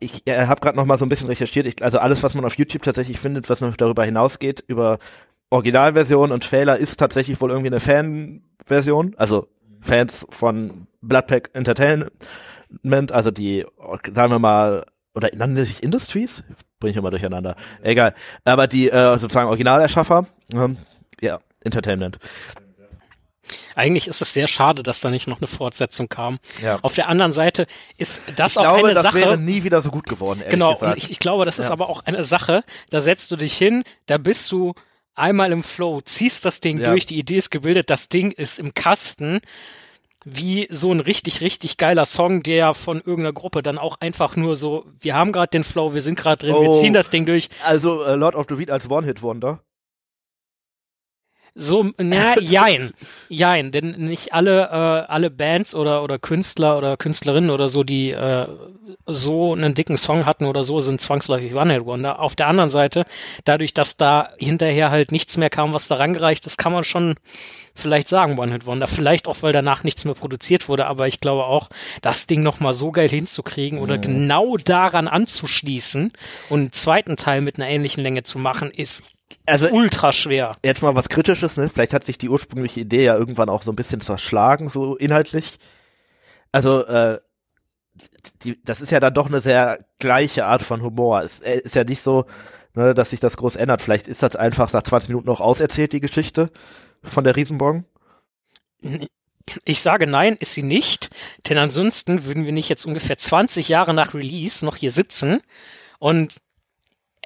Ich äh, habe gerade noch mal so ein bisschen recherchiert. Ich, also alles, was man auf YouTube tatsächlich findet, was noch darüber hinausgeht, über Originalversion und Trailer, ist tatsächlich wohl irgendwie eine Fanversion. Also Fans von Bloodpack Entertainment, also die, sagen wir mal, oder nennen die sich Industries? Bring ich immer durcheinander. Egal. Aber die äh, sozusagen Originalerschaffer, ähm, ja, Entertainment. Eigentlich ist es sehr schade, dass da nicht noch eine Fortsetzung kam. Ja. Auf der anderen Seite ist das Ich auch glaube, eine das Sache. wäre nie wieder so gut geworden, ehrlich genau, gesagt. ich, ich glaube, das ist Ja. aber auch eine Sache, da setzt du dich hin, da bist du einmal im Flow, ziehst das Ding Ja. durch, die Idee ist gebildet, das Ding ist im Kasten, wie so ein richtig, richtig geiler Song, der von irgendeiner Gruppe dann auch einfach nur so, wir haben gerade den Flow, wir sind gerade drin, wir Oh. ziehen das Ding durch. also äh, Lord of the Weed als One-Hit-Wonder. So, na, jein, jein, denn nicht alle, äh, alle Bands oder, oder Künstler oder Künstlerinnen oder so, die äh, so einen dicken Song hatten oder so, sind zwangsläufig One-Hit-Wonder. Auf der anderen Seite, dadurch, dass da hinterher halt nichts mehr kam, was da rangereicht ist, kann man schon vielleicht sagen One-Hit-Wonder. Vielleicht auch, weil danach nichts mehr produziert wurde, aber ich glaube auch, das Ding nochmal so geil hinzukriegen oder genau daran anzuschließen und einen zweiten Teil mit einer ähnlichen Länge zu machen, ist Also ultra schwer. jetzt mal was Kritisches, ne? Vielleicht hat sich die ursprüngliche Idee ja irgendwann auch so ein bisschen zerschlagen, so inhaltlich. Also, äh, die, das ist ja dann doch eine sehr gleiche Art von Humor. Es äh, ist ja nicht so, ne, dass sich das groß ändert. Vielleicht ist das einfach nach 20 Minuten noch auserzählt, die Geschichte von der Riesenbong. Ich sage nein, ist sie nicht, denn ansonsten würden wir nicht jetzt ungefähr 20 Jahre nach Release noch hier sitzen und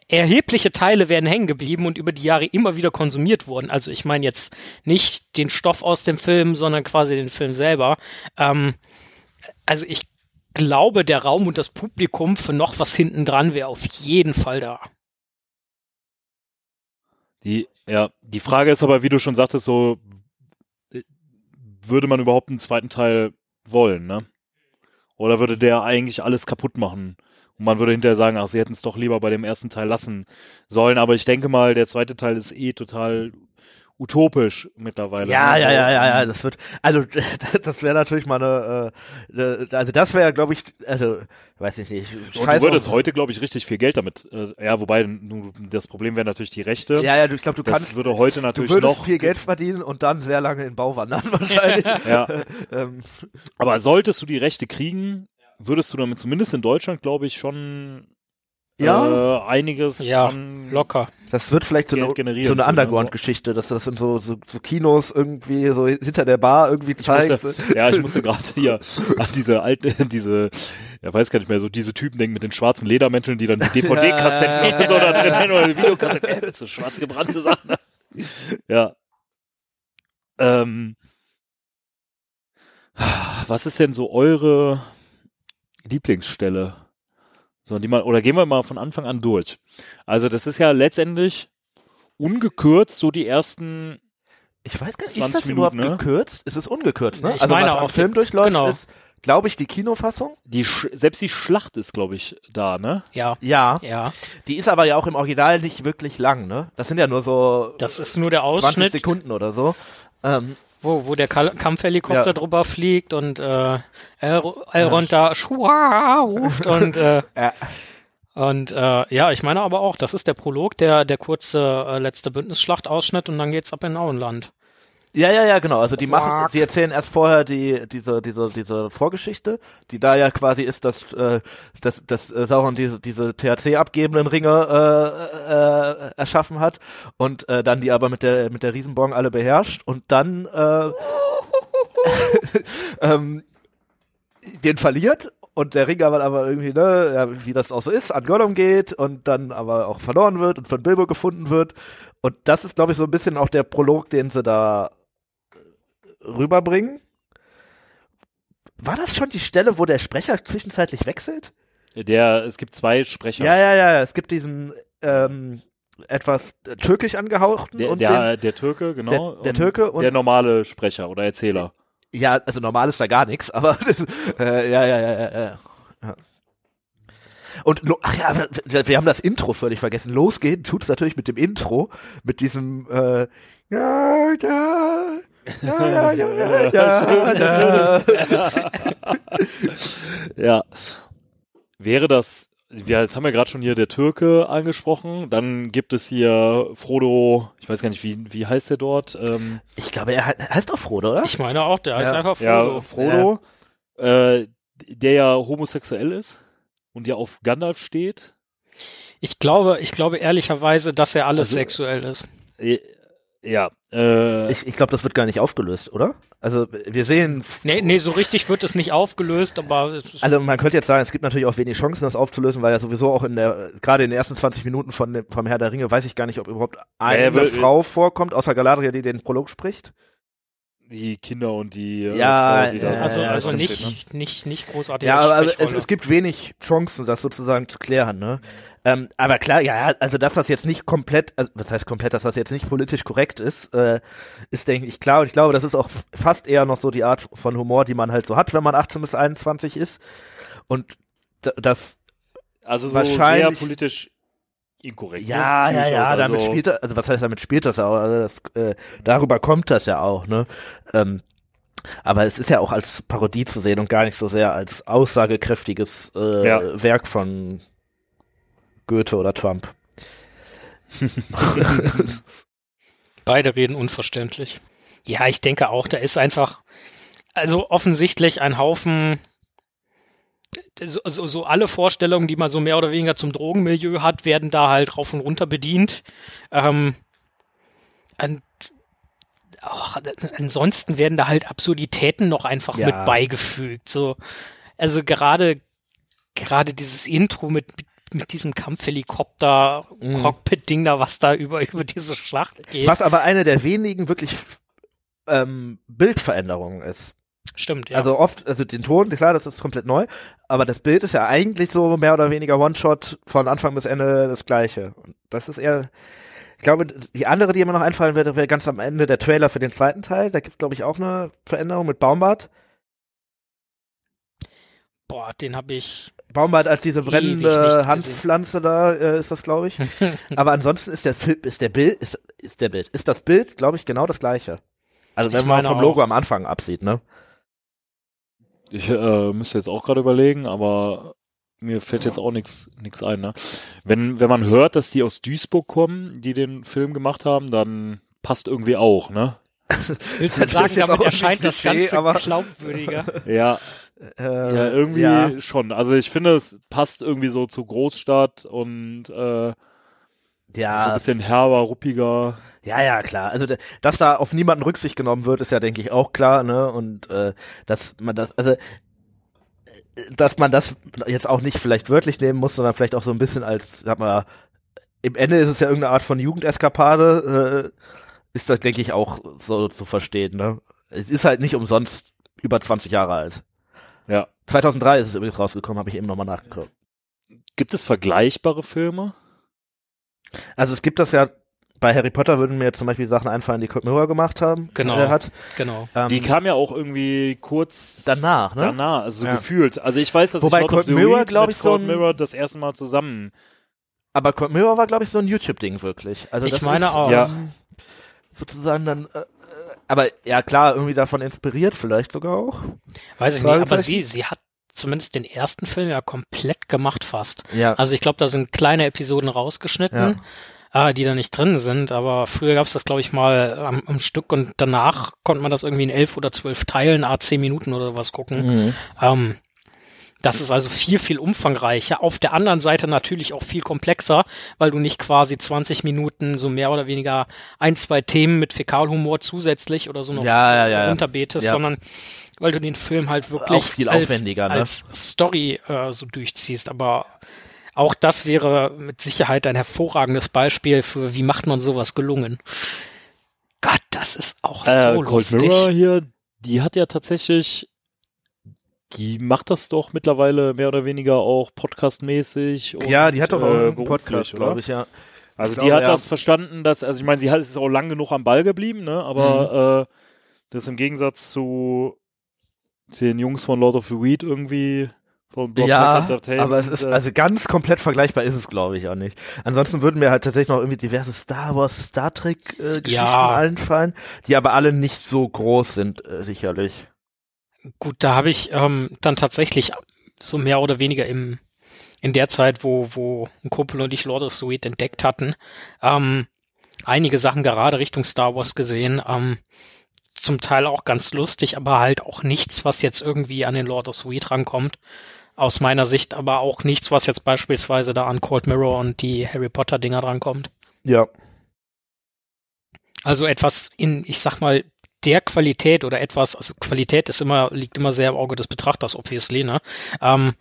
erhebliche Teile wären hängen geblieben und über die Jahre immer wieder konsumiert worden. Also ich meine jetzt nicht den Stoff aus dem Film, sondern quasi den Film selber. Ähm, also ich glaube, der Raum und das Publikum für noch was hinten dran wäre auf jeden Fall da. Die, ja, die Frage ist aber, wie du schon sagtest, so äh, würde man überhaupt einen zweiten Teil wollen, ne? Oder würde der eigentlich alles kaputt machen? Und man würde hinterher sagen, ach, sie hätten es doch lieber bei dem ersten Teil lassen sollen. Aber ich denke mal, der zweite Teil ist eh total utopisch mittlerweile. Ja, ne? ja, ja, ja, ja, das wird, also das wäre natürlich mal eine, äh, also das wäre, glaube ich, also weiß ich nicht, Und du würdest heute, glaube ich, richtig viel Geld damit. Äh, ja, wobei du, das Problem wäre natürlich die Rechte. Ja, ja, du, ich glaube, du das kannst, würde heute du natürlich würdest noch. viel Geld verdienen und dann sehr lange in Bau wandern wahrscheinlich. Ja, ähm, aber solltest du die Rechte kriegen, würdest du damit zumindest in Deutschland, glaube ich, schon ja, äh, einiges Ja, an Locker. das wird vielleicht so Geld eine, so eine Underground-Geschichte, dass du das in so, so, so Kinos irgendwie so hinter der Bar irgendwie zeigst. musste, ja, ich musste gerade hier an diese alte, diese, ja, weiß gar nicht mehr, so diese Typen denken mit den schwarzen Ledermänteln, die dann die DVD-Kassetten Ja. oder so da drin haben oder die Videokassetten, äh, so schwarz gebrannte Sachen. Ja. Ähm, was ist denn so eure Lieblingsstelle? So, die mal, oder gehen wir mal von Anfang an durch. Also, das ist ja letztendlich ungekürzt so die ersten Ich weiß gar nicht, 20 ist das Minuten, überhaupt ne? gekürzt? Ist es ungekürzt, ne? Ich also meine was auch, am Film durchläuft, genau. ist, glaube ich, die Kinofassung. Die Sch selbst die Schlacht ist, glaube ich, da, ne? Ja, Ja, ja. die ist aber ja auch im Original nicht wirklich lang, ne? Das sind ja nur so Das ist nur der 20 Ausschnitt, Sekunden oder so. Ähm, wo, wo der Kampfhelikopter Ja. drüber fliegt und äh, El Elrond da Schua ruft und äh, Ja. und äh, ja, ich meine aber auch, das ist der Prolog, der der kurze äh, letzte Bündnisschlacht-Ausschnitt und dann geht's ab in Auenland. Ja, ja, ja, genau. Also die machen, sie erzählen erst vorher die diese diese diese Vorgeschichte, die da ja quasi ist, dass äh, dass dass äh, Sauron diese diese THC abgebenden Ringe äh, äh, erschaffen hat und äh, dann die aber mit der mit der Riesenbong alle beherrscht und dann äh, ähm, den verliert und der Ring aber, aber irgendwie, ne, ja, wie das auch so ist, an Gollum geht und dann aber auch verloren wird und von Bilbo gefunden wird. Und das ist, glaube ich, so ein bisschen auch der Prolog, den sie da rüberbringen. war das schon die Stelle, wo der Sprecher zwischenzeitlich wechselt? Der, es gibt zwei Sprecher. Ja, ja, ja, es gibt diesen ähm, etwas äh, türkisch angehauchten Der, und der, der Türke, genau. Der- der Türke und- der normale Sprecher oder Erzähler. den, ja, also normal ist da gar nichts, aber äh, ja, ja, ja, ja, ja. Und ach ja, wir, wir haben das Intro völlig vergessen. Losgehen tut's natürlich mit dem Intro, mit diesem äh, ja, ja, ja, ja, ja, ja, ja. Ja. Wäre das, ja, jetzt haben wir gerade schon hier der Türke angesprochen, dann gibt es hier Frodo, ich weiß gar nicht, wie, wie heißt der dort? Ähm, Ich glaube, er he- heißt doch Frodo, oder? Ich meine auch, der heißt Ja. einfach ja, Frodo. Frodo, äh, der ja homosexuell ist und ja auf Gandalf steht. Ich glaube, ich glaube ehrlicherweise, dass er alles Also- sexuell ist. Äh, Ja, äh, Ich, ich glaube, das wird gar nicht aufgelöst, oder? Also wir sehen, Nee, nee, so richtig wird es nicht aufgelöst, aber es ist, also man könnte jetzt sagen, es gibt natürlich auch wenig Chancen, das aufzulösen, weil ja sowieso auch in der, gerade in den ersten 20 Minuten von dem, vom Herr der Ringe, weiß ich gar nicht, ob überhaupt eine weil- Frau vorkommt, außer Galadriel, die den Prolog spricht. die Kinder und die äh, Ja, Frau, die da ja, also, ja, also nicht, nicht, nicht großartig. Ja, aber also es, es gibt wenig Chancen, das sozusagen zu klären, ne? Ähm, aber klar, ja, also dass das jetzt nicht komplett, also was heißt komplett, dass das jetzt nicht politisch korrekt ist, äh, ist denke ich klar. Und ich glaube, das ist auch fast eher noch so die Art von Humor, die man halt so hat, wenn man 18 bis 21 ist. Und das, also so wahrscheinlich- sehr politisch inkorrekt. ja, ne? ja, ja, Also, damit spielt er, also was heißt damit spielt das auch, also das, äh, darüber kommt das ja auch, ne? Ähm, aber es ist ja auch als Parodie zu sehen und gar nicht so sehr als aussagekräftiges äh, Ja. Werk von Goethe oder Trump. Beide reden unverständlich. Ja, ich denke auch, da ist einfach, also offensichtlich ein Haufen, so, so, so alle Vorstellungen, die man so mehr oder weniger zum Drogenmilieu hat, werden da halt rauf und runter bedient. Ähm, und auch, ansonsten werden da halt Absurditäten noch einfach Ja. mit beigefügt. So, also gerade, gerade dieses Intro mit, mit diesem Kampfhelikopter, Mhm. Cockpit-Ding da, was da über, über diese Schlacht geht. Was aber eine der wenigen wirklich ähm, Bildveränderungen ist. Stimmt, ja. Also oft, also den Ton, klar, das ist komplett neu, aber das Bild ist ja eigentlich so mehr oder weniger One-Shot von Anfang bis Ende das gleiche. Und das ist eher, ich glaube, die andere, die mir noch einfallen würde, wäre ganz am Ende der Trailer für den zweiten Teil. Da gibt glaube ich, auch eine Veränderung mit Baumbart. Boah, den habe ich. Baumbart als diese brennende. Handpflanze da, äh, ist das, glaube ich. aber ansonsten ist der Film, ist der Bild, ist, ist der Bild, ist das Bild, glaube ich, genau das gleiche. Also wenn Ich man vom Logo auch. am Anfang absieht, ne? Ich äh, müsste jetzt auch gerade überlegen, aber mir fällt jetzt auch nichts nichts ein. Ne? Wenn, wenn man hört, dass die aus Duisburg kommen, die den Film gemacht haben, dann passt irgendwie auch, ne? Willst du Das sagen, damit erscheint das Klischee, Ganze aber- glaubwürdiger? Ja, Äh, ja irgendwie ja. schon. Also ich finde, es passt irgendwie so zu Großstadt und äh, so ein Ja, bisschen herber, ruppiger. ja, ja, klar. Also, dass da auf niemanden Rücksicht genommen wird, ist ja, denke ich, auch klar, ne? Und äh, dass man das, also, äh, dass man das jetzt auch nicht vielleicht wörtlich nehmen muss, sondern vielleicht auch so ein bisschen als, sag mal, im Ende ist es ja irgendeine Art von Jugendeskapade, äh, ist das, denke ich, auch so zu verstehen, ne? Es ist halt nicht umsonst über 20 Jahre alt. Ja. 2003 ist es übrigens rausgekommen, habe ich eben nochmal nachgeguckt. Gibt es vergleichbare Filme? Also es gibt das ja, bei Harry Potter würden mir jetzt zum Beispiel Sachen einfallen, die Kurt Miller gemacht haben. Genau. Äh, hat. Genau. Ähm, Die kam ja auch irgendwie kurz danach, ne? Danach, also so Ja. gefühlt. Also ich weiß, dass Wobei ich the Mirror, Reed glaub mit ich, so Cold ein- Mirror das erste Mal zusammen. Aber Cold Mirror war, glaube ich, so ein YouTube-Ding wirklich. Also Ich das meine ist, auch. Ja. sozusagen dann, äh, aber ja klar, irgendwie davon inspiriert vielleicht sogar auch. Weiß ich nicht, aber sie, sie hat zumindest den ersten Film ja komplett gemacht fast. Ja. Also ich glaube, da sind kleine Episoden rausgeschnitten, äh, die da nicht drin sind, aber früher gab es das, glaube ich, mal am, am Stück und danach konnte man das irgendwie in elf oder zwölf Teilen, a zehn Minuten oder was gucken. Mhm. Ähm, das ist also viel, viel umfangreicher. Auf der anderen Seite natürlich auch viel komplexer, weil du nicht quasi 20 Minuten so mehr oder weniger ein, zwei Themen mit Fäkalhumor zusätzlich oder so noch Ja, ja, ja, unterbetest, Ja. sondern weil du den Film halt wirklich Auch viel als, aufwendiger, ne? als Story äh, so durchziehst. Aber auch das wäre mit Sicherheit ein hervorragendes Beispiel für, wie macht man sowas gelungen. Gott, das ist auch Äh, so Cold lustig. Mirror hier, die hat ja tatsächlich die macht das doch mittlerweile mehr oder weniger auch podcastmäßig. ja, die hat doch auch äh, einen Podcast, glaube ich, ja. Also Ich die glaube, hat ja. das verstanden, dass, also ich meine, sie hat ist auch lang genug am Ball geblieben, ne? Aber äh, das im Gegensatz zu den Jungs von Lord of the Weed irgendwie von Block Ja, Entertainment, aber es ist, äh, also ganz komplett vergleichbar ist es, glaube ich, auch nicht. Ansonsten würden mir halt tatsächlich noch irgendwie diverse Star Wars, Star Trek äh, Geschichten Ja. einfallen, die aber alle nicht so groß sind, äh, sicherlich. Gut, da habe ich ähm, dann tatsächlich so mehr oder weniger im in der Zeit, wo wo ein Kumpel und ich Lord of the Weed entdeckt hatten, ähm, einige Sachen gerade Richtung Star Wars gesehen. Ähm, zum Teil auch ganz lustig, aber halt auch nichts, was jetzt irgendwie an den Lord of the Weed rankommt. Aus meiner Sicht aber auch nichts, was jetzt beispielsweise da an Cold Mirror und die Harry Potter Dinger drankommt. Ja. Also etwas in, ich sag mal, der Qualität oder etwas, also Qualität ist immer, liegt immer sehr im Auge des Betrachters, obviously, ne? Ähm,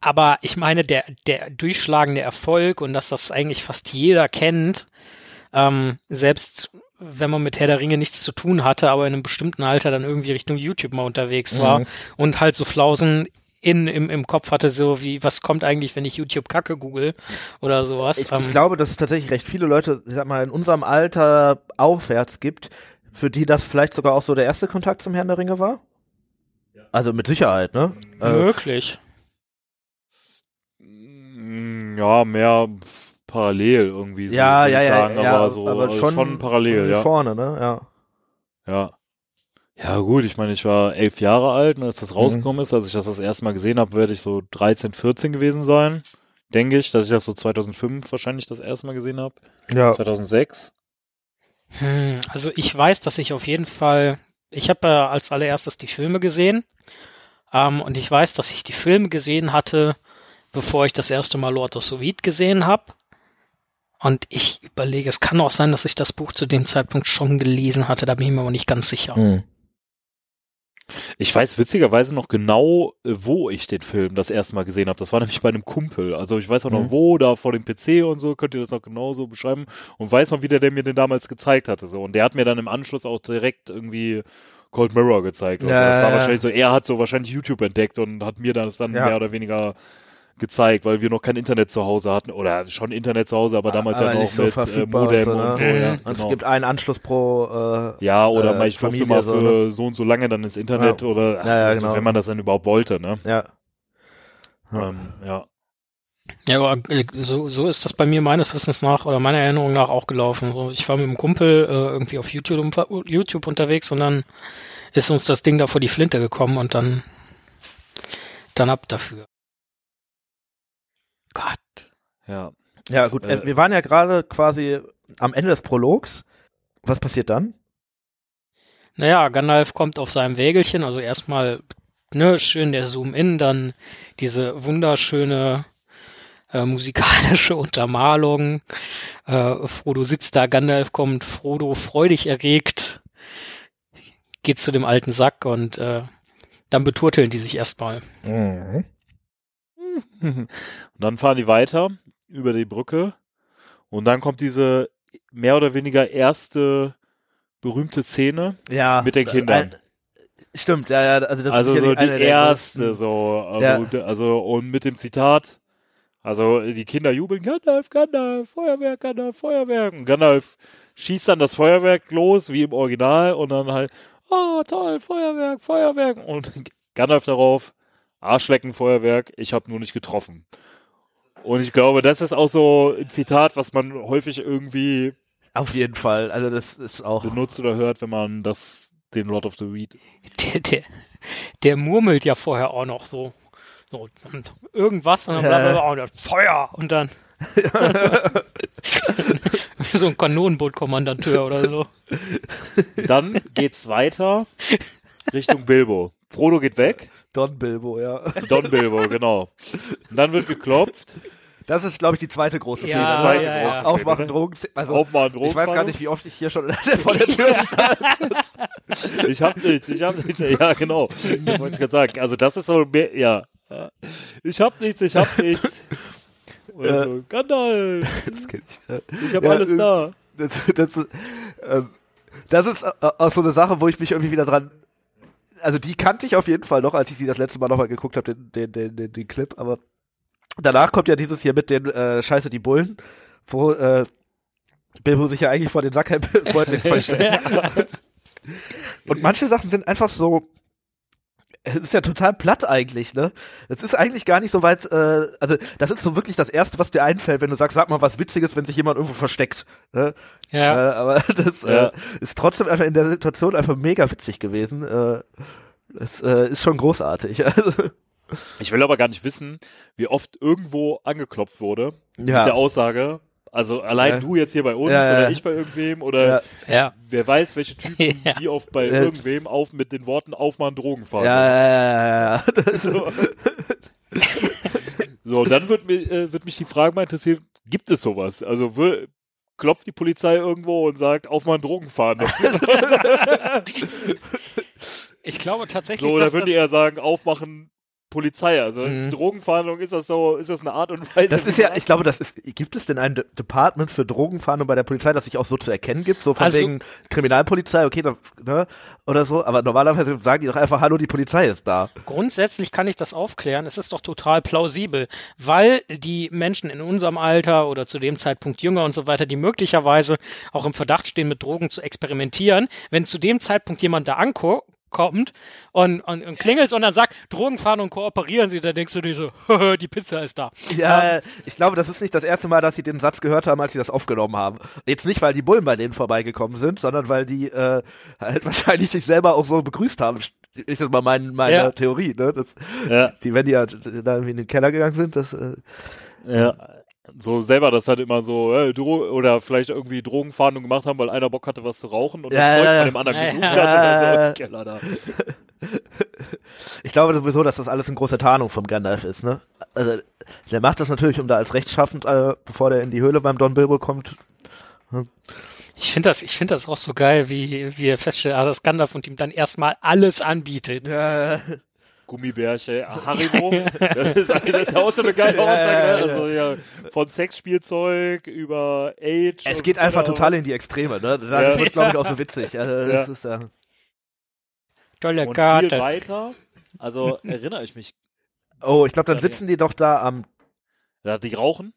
aber ich meine, der, der durchschlagende Erfolg und dass das eigentlich fast jeder kennt, ähm, selbst wenn man mit Herr der Ringe nichts zu tun hatte, aber in einem bestimmten Alter dann irgendwie Richtung YouTube mal unterwegs war Mhm. und halt so Flausen in, im, im Kopf hatte, so wie, was kommt eigentlich, wenn ich YouTube Kacke google oder sowas. Ich, Ähm, ich glaube, dass es tatsächlich recht viele Leute, ich sag mal, in unserem Alter aufwärts gibt, für die das vielleicht sogar auch so der erste Kontakt zum Herrn der Ringe war. Also mit Sicherheit, ne? Äh, möglich. mm, ja, mehr parallel irgendwie so, ja, ja, ich ja, sagen, ja, aber so aber also schon, schon parallel, ja. vorne, ne? Ja. Ja. Ja, gut, ich meine, ich war elf Jahre alt, ne, als Mhm. das rausgekommen ist. Als ich das das erste Mal gesehen habe, werde ich so 13, 14 gewesen sein. Denke ich, dass ich das so 2005 wahrscheinlich das erste Mal gesehen habe. Ja. 2006. Hm, also ich weiß, dass ich auf jeden Fall, ich habe ja als allererstes die Filme gesehen ähm, und ich weiß, dass ich die Filme gesehen hatte, bevor ich das erste Mal Lord of the Weed gesehen habe. Und ich überlege, es kann auch sein, dass ich das Buch zu dem Zeitpunkt schon gelesen hatte, da bin ich mir aber nicht ganz sicher. Hm. Ich weiß witzigerweise noch genau, äh, wo ich den Film das erste Mal gesehen habe. Das war nämlich bei einem Kumpel. Also ich weiß auch noch Mhm. wo, da vor dem PC und so, könnt ihr das noch genauso beschreiben. Und weiß noch, wie der, der mir den damals gezeigt hatte. So. Und der hat mir dann im Anschluss auch direkt irgendwie Cold Mirror gezeigt. Also Ja, das war wahrscheinlich so, er hat so wahrscheinlich YouTube entdeckt und hat mir das dann Ja. mehr oder weniger gezeigt, weil wir noch kein Internet zu Hause hatten. Oder schon Internet zu Hause, aber damals Aber ja noch nicht so mit äh, verfügbar und Modem so, und ne? so. Mhm. Ja, Und es genau. gibt einen Anschluss pro äh, Ja, oder äh, mal, ich durfte Familie mal so, für so und so lange dann ins Internet Ja. oder Ja, ja, also, genau. wenn man das dann überhaupt wollte, ne? ja. Ja. Ähm, ja. Ja, aber äh, so, so ist das bei mir meines Wissens nach oder meiner Erinnerung nach auch gelaufen. So, ich war mit einem Kumpel äh, irgendwie auf YouTube, YouTube unterwegs und dann ist uns das Ding da vor die Flinte gekommen und dann, dann ab dafür. Gott. Ja. Ja, gut. Äh, wir waren ja gerade quasi am Ende des Prologs. Was passiert dann? Naja, Gandalf kommt auf seinem Wägelchen, also erstmal, ne, schön der Zoom-In, dann diese wunderschöne äh, musikalische Untermalung. Äh, Frodo sitzt da, Gandalf kommt, Frodo freudig erregt, geht zu dem alten Sack und äh, dann beturteln die sich erstmal. Mhm. Und dann fahren die weiter über die Brücke und dann kommt diese mehr oder weniger erste berühmte Szene. Ja. Mit den Kindern. Äh, stimmt, ja, ja, also das also ist so die erste, so, also, also und mit dem Zitat, also die Kinder jubeln, Gandalf, Gandalf, Feuerwerk, Gandalf, Feuerwerk. Und Gandalf schießt dann das Feuerwerk los, wie im Original, und dann halt, oh toll, Feuerwerk, Feuerwerk. Und Gandalf darauf, Arschlecken, Feuerwerk, ich habe nur nicht getroffen. Und ich glaube, das ist auch so ein Zitat, was man häufig irgendwie Auf jeden Fall. Also das ist auch. benutzt oder hört, wenn man das den Lord of the Weed Der, der, der murmelt ja vorher auch noch so. so und irgendwas und dann bla, bla, bla, und dann Feuer und dann wie so ein Kanonenbootkommandanteur oder so. Dann geht's weiter Richtung Bilbo. Frodo geht weg. Don Bilbo, ja. Don Bilbo, genau. Und dann wird geklopft. Das ist, glaube ich, die zweite große Szene. Ja, zweite ja, große ja. Szene, Aufmachen? Drogen. Also, Aufmachen, ich weiß gar nicht, wie oft ich hier schon vor der Tür stand. Ich hab nichts, ich hab nichts. Ja, genau. Das wollte ich gerade sagen. Also das ist so mehr, ja. Ich hab nichts, ich hab nichts. Und Äh. so, Gandalf, Das kenn ich. ja. ich hab Ja, alles das- da. Das, das, ähm, das ist äh, auch so eine Sache, wo ich mich irgendwie wieder dran also die kannte ich auf jeden Fall noch, als ich die das letzte Mal nochmal geguckt habe, den, den, den, den, den Clip, aber danach kommt ja dieses hier mit den äh, Scheiße die Bullen, wo äh, Bilbo sich ja eigentlich vor den Sack verstellt. Und manche Sachen sind einfach so, es ist ja total platt eigentlich, ne? Es ist eigentlich gar nicht so weit, äh, also das ist so wirklich das Erste, was dir einfällt, wenn du sagst, sag mal was Witziges, wenn sich jemand irgendwo versteckt. Ne? Ja. Äh, aber das Ja. äh, ist trotzdem einfach in der Situation einfach mega witzig gewesen. Äh, es äh, ist schon großartig. Also, Ich will aber gar nicht wissen, wie oft irgendwo angeklopft wurde mit ja. der Aussage, also allein Ja. du jetzt hier bei uns Ja, ja. oder ich bei irgendwem oder Ja. Ja. wer weiß, welche Typen Ja. wie oft bei Ja. irgendwem auf mit den Worten aufmachen Drogen fahren. Ja, ja, ja, ja, ja. Das, So. so, dann wird, mir, äh, wird mich die Frage mal interessieren, gibt es sowas? Also klopft die Polizei irgendwo und sagt, auf mal einen Drogenfahnder. Ich glaube tatsächlich, so, da die das, eher sagen, aufmachen Polizei. Also ist Mhm. Drogenfahndung, ist das so, ist das eine Art und Weise? das ist ja, ich glaube, das ist, gibt es denn ein De Department für Drogenfahndung bei der Polizei, das sich auch so zu erkennen gibt? So von Also- wegen Kriminalpolizei, okay, da, ne, oder so, aber normalerweise sagen die doch einfach, hallo, die Polizei ist da. grundsätzlich kann ich das aufklären. Es ist doch total plausibel, weil die Menschen in unserem Alter oder zu dem Zeitpunkt jünger und so weiter, die möglicherweise auch im Verdacht stehen, mit Drogen zu experimentieren, wenn zu dem Zeitpunkt jemand da ankommt, kommt und, und, und klingelt und dann sagt, Drogenfahndung kooperieren Sie, dann denkst du dir so, die Pizza ist da. Ja, ich glaube, das ist nicht das erste Mal, dass sie den Satz gehört haben, als sie das aufgenommen haben. Jetzt nicht, weil die Bullen bei denen vorbeigekommen sind, sondern weil die äh, halt wahrscheinlich sich selber auch so begrüßt haben. Ist jetzt mal mein, meine Ja. Theorie, ne? Das, Ja, die, wenn die halt da irgendwie in den Keller gegangen sind, das äh, ja. So selber das halt immer so, äh, Dro oder vielleicht irgendwie Drogenfahndung gemacht haben, weil einer Bock hatte, was zu rauchen und Ja, das Zeug ja, von dem anderen Ja, gesucht ja. hat und dann so Ja. im Keller da. Ich glaube sowieso, dass das alles eine große Tarnung vom Gandalf ist, ne? Also, der macht das natürlich, um da als rechtschaffend, äh, bevor der in die Höhle beim Don Bilbo kommt. Ich finde das, ich finde das auch so geil, wie, wie er feststellt, ah, das Gandalf und ihm dann erstmal alles anbietet. Ja, Gummibärche, Haribo. Das ist, das ist auch so eine geile Aussage. ja, ne? ja. Also ja, von Sexspielzeug über Age. es geht einfach total in die Extreme, ne? Da Ja. wird glaube ich, auch so witzig. Also, das Ja. ist ja. Tolle Und viel Karte. weiter, also erinnere ich mich, Oh, ich glaube, dann sitzen die doch da am. ja, die rauchen.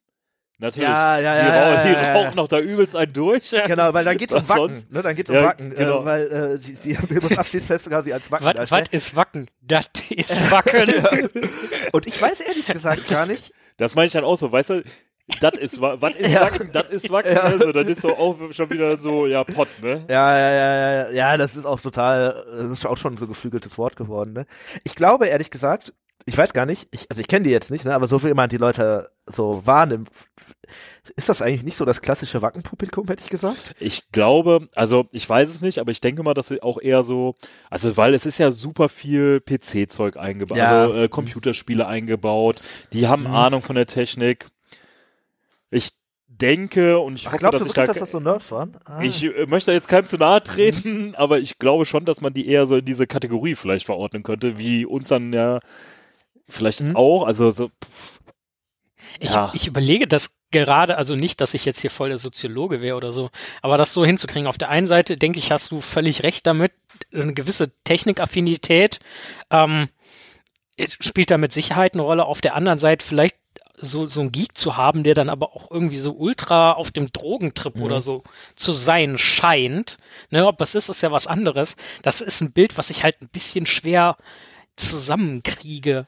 Natürlich. Ja, ja, ja, die, ja, rauchen, die ja, ja, rauchen noch da übelst einen durch. Genau, weil dann geht's um Was Wacken, ne? Dann geht's um Ja, Wacken, genau. äh, weil äh, Bilbos Abschiedsfest quasi als Wacken Was darstellt. ist Wacken? Das ist Wacken. Und ich weiß ehrlich gesagt gar nicht. Das meine ich dann auch so, weißt du, das ist, wa- was ist Ja. Wacken, das ist Wacken, Ja. also, das ist so auch schon wieder so, ja, Pott, ne? Ja, ja, ja, ja, ja, das ist auch total, das ist auch schon so ein geflügeltes Wort geworden, ne? Ich glaube, ehrlich gesagt, ich weiß gar nicht, ich, also ich kenne die jetzt nicht, ne, aber so wie man die Leute so wahrnimmt, ist das eigentlich nicht so das klassische Wackenpublikum, hätte ich gesagt? Ich glaube, also ich weiß es nicht, aber ich denke mal, dass sie auch eher so, also weil es ist ja super viel PC-Zeug eingebaut, Ja. also äh, Computerspiele eingebaut, die haben Mhm. Ahnung von der Technik. Ich denke und ich Ach, hoffe, glaubst dass du ich wirklich, da, dass das so Nerds waren? Ah. ich äh, möchte jetzt keinem zu nahe treten, aber ich glaube schon, dass man die eher so in diese Kategorie vielleicht verordnen könnte, wie uns dann ja vielleicht Mhm. auch, also so, pff, Ich, Ja. ich überlege das gerade, also nicht, dass ich jetzt hier voll der Soziologe wäre oder so, aber das so hinzukriegen. Auf der einen Seite denke ich, hast du völlig recht damit, eine gewisse Technikaffinität ähm, spielt da mit Sicherheit eine Rolle. Auf der anderen Seite vielleicht so, so ein Geek zu haben, der dann aber auch irgendwie so ultra auf dem Drogentrip Mhm. oder so zu sein scheint. Ne, ob das ist, ist ja was anderes. Das ist ein Bild, was ich halt ein bisschen schwer zusammenkriege.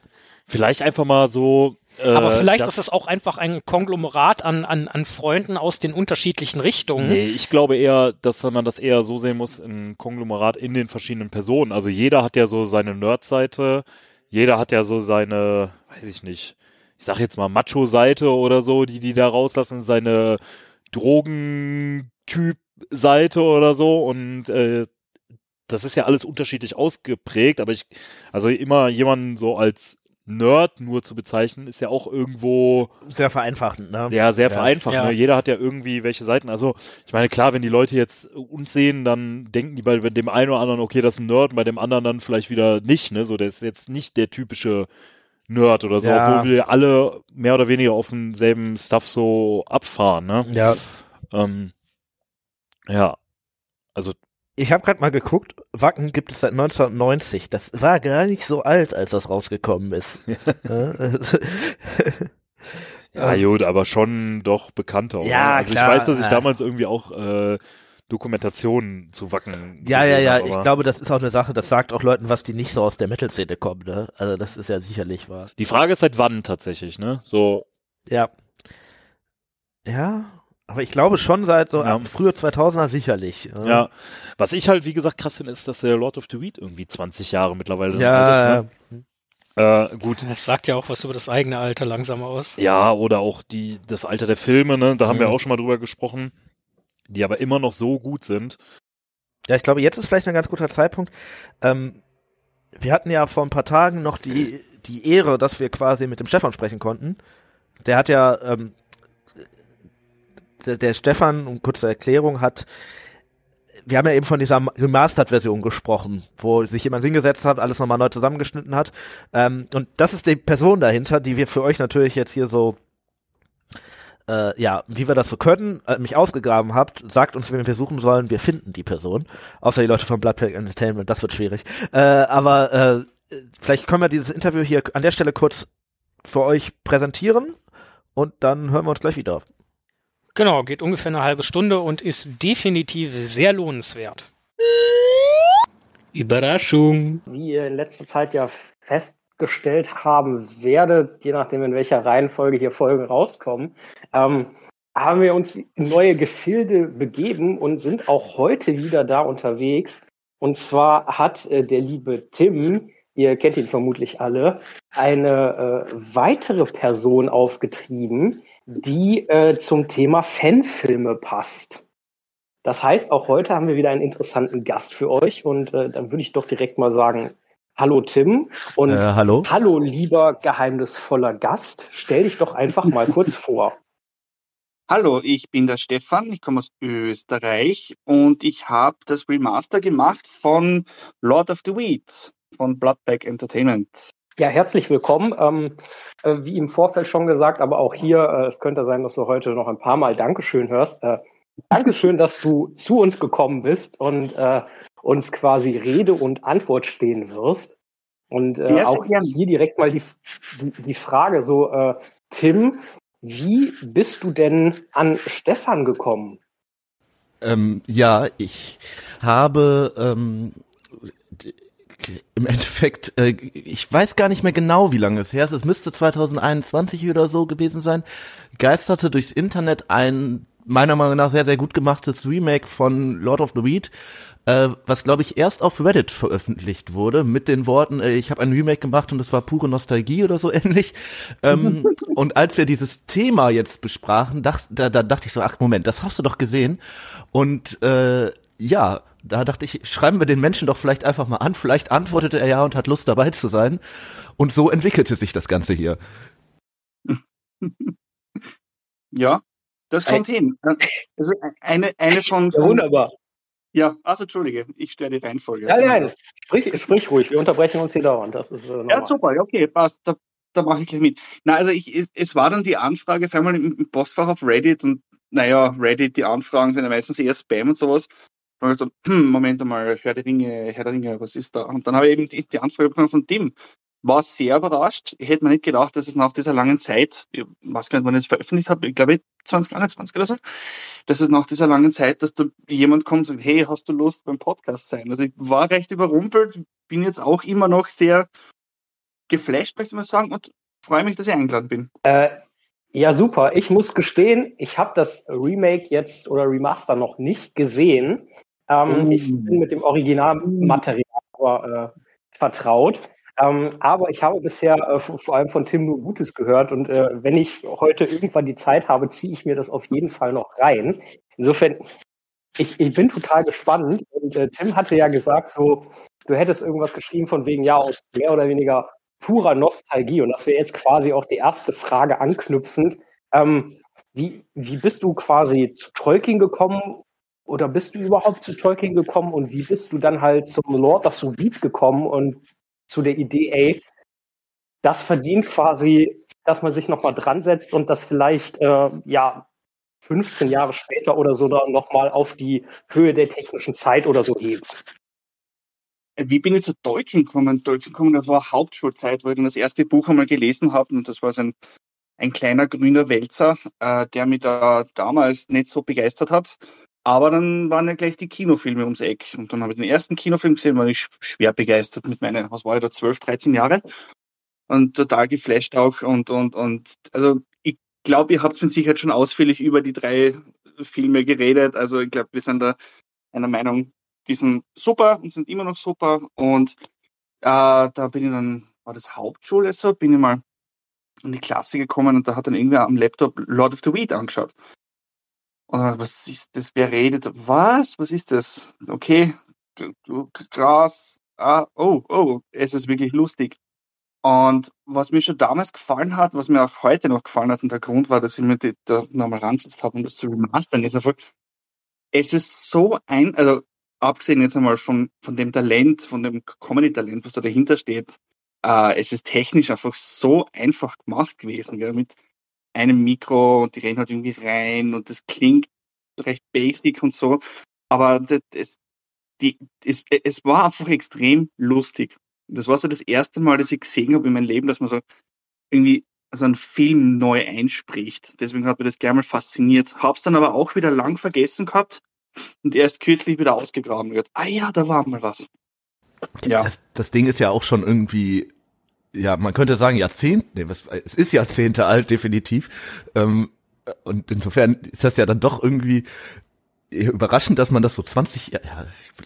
Vielleicht einfach mal so. Äh, Aber vielleicht ist es auch einfach ein Konglomerat an, an, an Freunden aus den unterschiedlichen Richtungen. Nee, ich glaube eher, dass man das eher so sehen muss, ein Konglomerat in den verschiedenen Personen. Also jeder hat ja so seine Nerd-Seite, jeder hat ja so seine, weiß ich nicht, ich sag jetzt mal Macho-Seite oder so, die die da rauslassen, seine Drogentyp-Seite oder so und äh, das ist ja alles unterschiedlich ausgeprägt, aber ich, also immer jemanden so als Nerd nur zu bezeichnen, ist ja auch irgendwo Sehr vereinfachend, ne? ja, sehr Ja. vereinfacht. Ja. Ne? Jeder hat ja irgendwie welche Seiten. Also, ich meine, klar, wenn die Leute jetzt uns sehen, dann denken die bei dem einen oder anderen, okay, das ist ein Nerd, bei dem anderen dann vielleicht wieder nicht. Ne? So, der ist jetzt nicht der typische Nerd oder so, Ja. obwohl wir alle mehr oder weniger auf demselben Stuff so abfahren. Ne? Ja. Ähm, ja, also Ich habe gerade mal geguckt, Wacken gibt es seit 1990. Das war gar nicht so alt, als das rausgekommen ist. ja, gut, aber schon doch bekannter. Ja, also klar, ich weiß, dass ich ja. damals irgendwie auch äh, Dokumentationen zu Wacken. ja, ja, ja. Ich glaube, das ist auch eine Sache, das sagt auch Leuten, was die nicht so aus der Metal-Szene kommen. Ne? Also das ist ja sicherlich wahr. Die Frage ist seit wann tatsächlich, ne? So, Ja. Ja, aber ich glaube schon seit so Ja. frühe 2000er sicherlich. ja. Was ich halt, wie gesagt, krass finde, ist, dass der Lord of the Weed irgendwie 20 Jahre mittlerweile Ja, ist, ne? Äh, gut. Das sagt ja auch was über das eigene Alter langsam aus. Ja, oder auch die, das Alter der Filme, ne? Da haben wir Mhm. auch schon mal drüber gesprochen. Die aber immer noch so gut sind. Ja, ich glaube, jetzt ist vielleicht ein ganz guter Zeitpunkt. Ähm, wir hatten ja vor ein paar Tagen noch die, die Ehre, dass wir quasi mit dem Stefan sprechen konnten. Der hat ja, ähm, der, Stefan, um kurze Erklärung, hat, wir haben ja eben von dieser Remastered-Version gesprochen, wo sich jemand hingesetzt hat, alles nochmal neu zusammengeschnitten hat. Ähm, und das ist die Person dahinter, die wir für euch natürlich jetzt hier so äh, ja, wie wir das so können, äh, mich ausgegraben habt, sagt uns, wen wir suchen sollen, wir finden die Person. Außer die Leute von Bloodpack Entertainment, das wird schwierig. Äh, aber äh, vielleicht können wir dieses Interview hier an der Stelle kurz für euch präsentieren und dann hören wir uns gleich wieder. Genau, geht ungefähr eine halbe Stunde und ist definitiv sehr lohnenswert. Überraschung. wie ihr in letzter Zeit ja festgestellt haben werdet, je nachdem in welcher Reihenfolge hier Folgen rauskommen, ähm, haben wir uns in neue Gefilde begeben und sind auch heute wieder da unterwegs. Und zwar hat äh, der liebe Tim, ihr kennt ihn vermutlich alle, eine äh, weitere Person aufgetrieben, die äh, zum Thema Fanfilme passt. Das heißt, auch heute haben wir wieder einen interessanten Gast für euch und äh, dann würde ich doch direkt mal sagen, hallo Tim und Äh, hallo? hallo lieber geheimnisvoller Gast, stell dich doch einfach mal kurz vor. Hallo, ich bin der Stefan, ich komme aus Österreich und ich habe das Remaster gemacht von Lord of the Weeds von Bloodback Entertainment. Ja, herzlich willkommen. Ähm, äh, wie im Vorfeld schon gesagt, aber auch hier, äh, es könnte sein, dass du heute noch ein paar Mal Dankeschön hörst. Äh, Dankeschön, dass du zu uns gekommen bist und äh, uns quasi Rede und Antwort stehen wirst. Und äh, auch hier direkt mal die, die, die Frage so, äh, Tim, wie bist du denn an Stefan gekommen? Ähm, ja, ich habe ähm, im Endeffekt, äh, ich weiß gar nicht mehr genau, wie lange es her ist. Es müsste 2021 oder so gewesen sein. Geisterte durchs Internet ein meiner Meinung nach sehr, sehr gut gemachtes Remake von Lord of the Weed, äh, was glaube ich erst auf Reddit veröffentlicht wurde mit den Worten, äh, ich habe ein Remake gemacht und es war pure Nostalgie oder so ähnlich. Ähm, und als wir dieses Thema jetzt besprachen, dacht, da, da dachte ich so, ach Moment, das hast du doch gesehen. Und äh, ja, da dachte ich, schreiben wir den Menschen doch vielleicht einfach mal an. Vielleicht antwortete er ja und hat Lust dabei zu sein. Und so entwickelte sich das Ganze hier. Ja, das kommt hin. Also eine, eine von, Ja, wunderbar. ja, also entschuldige, ich stelle die Reihenfolge. Nein, nein, sprich, sprich ruhig. Wir unterbrechen uns hier dauernd. Das ist äh, normal. Ja, super, okay, passt. Da, da mache ich gleich mit. Na, also ich, es, es war dann die Anfrage auf einmal im, im Postfach auf Reddit und naja, Reddit, die Anfragen sind ja meistens eher Spam und sowas. Und ich so, hm, Moment einmal, Herr der Ringe, Herr der Ringe, was ist da? Und dann habe ich eben die, die Anfrage bekommen von Tim. War sehr überrascht. Ich hätte mir nicht gedacht, dass es nach dieser langen Zeit, nicht, wann ich es veröffentlicht habe, ich glaube 2021 oder so, dass es nach dieser langen Zeit, dass da jemand kommt und sagt, hey, hast du Lust beim Podcast sein? Also ich war recht überrumpelt, bin jetzt auch immer noch sehr geflasht, möchte man sagen, und freue mich, dass ich eingeladen bin. Äh, ja, super. Ich muss gestehen, ich habe das Remake jetzt oder Remaster noch nicht gesehen. Ähm, Oh. Ich bin mit dem Originalmaterial äh, vertraut. Ähm, aber ich habe bisher äh, vor allem von Tim nur Gutes gehört und äh, wenn ich heute irgendwann die Zeit habe, ziehe ich mir das auf jeden Fall noch rein. Insofern, ich, ich bin total gespannt und äh, Tim hatte ja gesagt, so, du hättest irgendwas geschrieben von wegen, ja, aus mehr oder weniger purer Nostalgie und das wäre jetzt quasi auch die erste Frage anknüpfend. Ähm, wie, wie bist du quasi zu Tolkien gekommen oder bist du überhaupt zu Tolkien gekommen und wie bist du dann halt zum Lord of the Weed gekommen und zu der Idee, ey, das verdient quasi, dass man sich nochmal dran setzt und das vielleicht, äh, ja, 15 Jahre später oder so dann nochmal auf die Höhe der technischen Zeit oder so hebt. Äh, wie bin ich zu Tolkien gekommen? Tolkien gekommen, das war Hauptschulzeit, wo ich dann das erste Buch einmal gelesen habe und das war so ein, ein kleiner grüner Wälzer, äh, der mich da damals nicht so begeistert hat. Aber dann waren ja gleich die Kinofilme ums Eck. Und dann habe ich den ersten Kinofilm gesehen, war ich schwer begeistert mit meinen, was war ich da, 12, 13 Jahre. Und total geflasht auch. Und, und, und also ich glaube, ihr habt mit Sicherheit schon ausführlich über die drei Filme geredet. Also ich glaube, wir sind da einer Meinung, die sind super und sind immer noch super. Und äh, da bin ich dann, war das Hauptschule so, bin ich mal in die Klasse gekommen und da hat dann irgendwer am Laptop Lord of the Weed angeschaut. Und was ist das? Wer redet? Was? Was ist das? Okay, krass. Ah, oh, oh, es ist wirklich lustig. Und was mir schon damals gefallen hat, was mir auch heute noch gefallen hat, und der Grund war, dass ich mir die, da nochmal rangesetzt habe, um das zu remastern, ist einfach, es ist so ein, also abgesehen jetzt einmal von, von dem Talent, von dem Comedy-Talent, was da dahinter steht, äh, es ist technisch einfach so einfach gemacht gewesen, gell, mit einem Mikro und die reden halt irgendwie rein und das klingt recht basic und so, aber das, das, die, es, es war einfach extrem lustig. Das war so das erste Mal, dass ich gesehen habe in meinem Leben, dass man so irgendwie so einen Film neu einspricht. Deswegen hat mir das gerne mal fasziniert. Hab's dann aber auch wieder lang vergessen gehabt und erst kürzlich wieder ausgegraben wird. Ah ja, da war mal was. Ja. Das, das Ding ist ja auch schon irgendwie, ja, man könnte sagen Jahrzehnte, nee, was, es ist Jahrzehnte alt, definitiv. Ähm, und insofern ist das ja dann doch irgendwie überraschend, dass man das so 20, ja,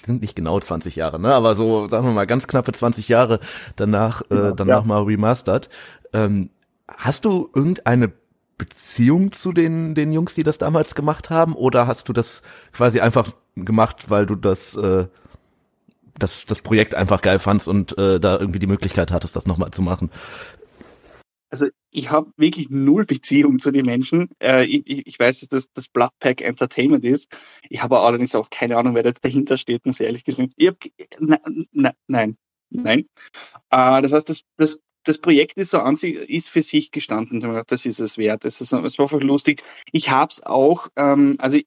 sind nicht genau 20 Jahre, ne, aber so, sagen wir mal, ganz knappe 20 Jahre danach, äh, danach ja. mal remastert. Ähm, hast du irgendeine Beziehung zu den, den Jungs, die das damals gemacht haben, oder hast du das quasi einfach gemacht, weil du das, äh, das, das Projekt einfach geil fandst und äh, da irgendwie die Möglichkeit hattest, das nochmal zu machen? Also ich habe wirklich null Beziehung zu den Menschen. Äh, ich, ich, weiß, dass das, das Bloodpack Entertainment ist. Ich habe allerdings auch keine Ahnung, wer jetzt dahinter steht, muss ich ehrlich gesagt. Ich hab, na, na, nein, nein. Äh, das heißt, das, das das Projekt ist so an sich, ist für sich gestanden. Das ist es wert. Es, es war einfach lustig. Ich habe es auch, ähm, also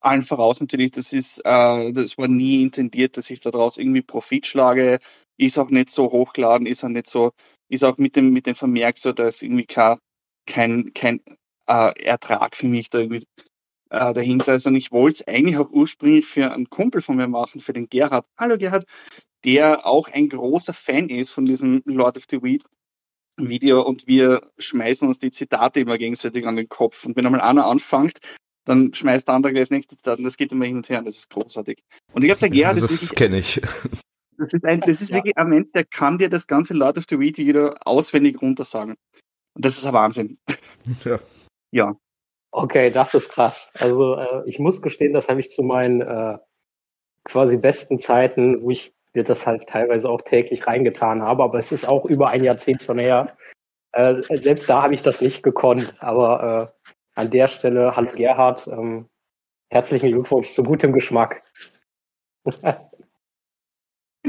allen voraus natürlich, das ist, äh, das war nie intendiert, dass ich daraus irgendwie Profit schlage. Ist auch nicht so hochgeladen, ist auch nicht so, ist auch mit dem, mit dem Vermerk so, dass irgendwie kein, kein, kein äh, Ertrag für mich da irgendwie äh, dahinter ist. Und ich wollte es eigentlich auch ursprünglich für einen Kumpel von mir machen, für den Gerhard. Hallo Gerhard, der auch ein großer Fan ist von diesem Lord of the Weed Video und wir schmeißen uns die Zitate immer gegenseitig an den Kopf. Und wenn einmal einer anfängt, dann schmeißt der andere gleich das nächste Zitat und das geht immer hin und her und das ist großartig. Und ich glaube, der Gerhard das ist wirklich. Das kenne ich. Das ist, ein, das ist ja. wirklich ein Mensch, der kann dir das ganze Lord of the Weed Video auswendig runtersagen. Und das ist ein Wahnsinn. Ja. ja. Okay, das ist krass. Also äh, ich muss gestehen, das habe ich zu meinen äh, quasi besten Zeiten, wo ich mir das halt teilweise auch täglich reingetan habe, aber es ist auch über ein Jahrzehnt schon her. Äh, selbst da habe ich das nicht gekonnt, aber äh, an der Stelle, hallo Gerhard, ähm, herzlichen Glückwunsch zu gutem Geschmack.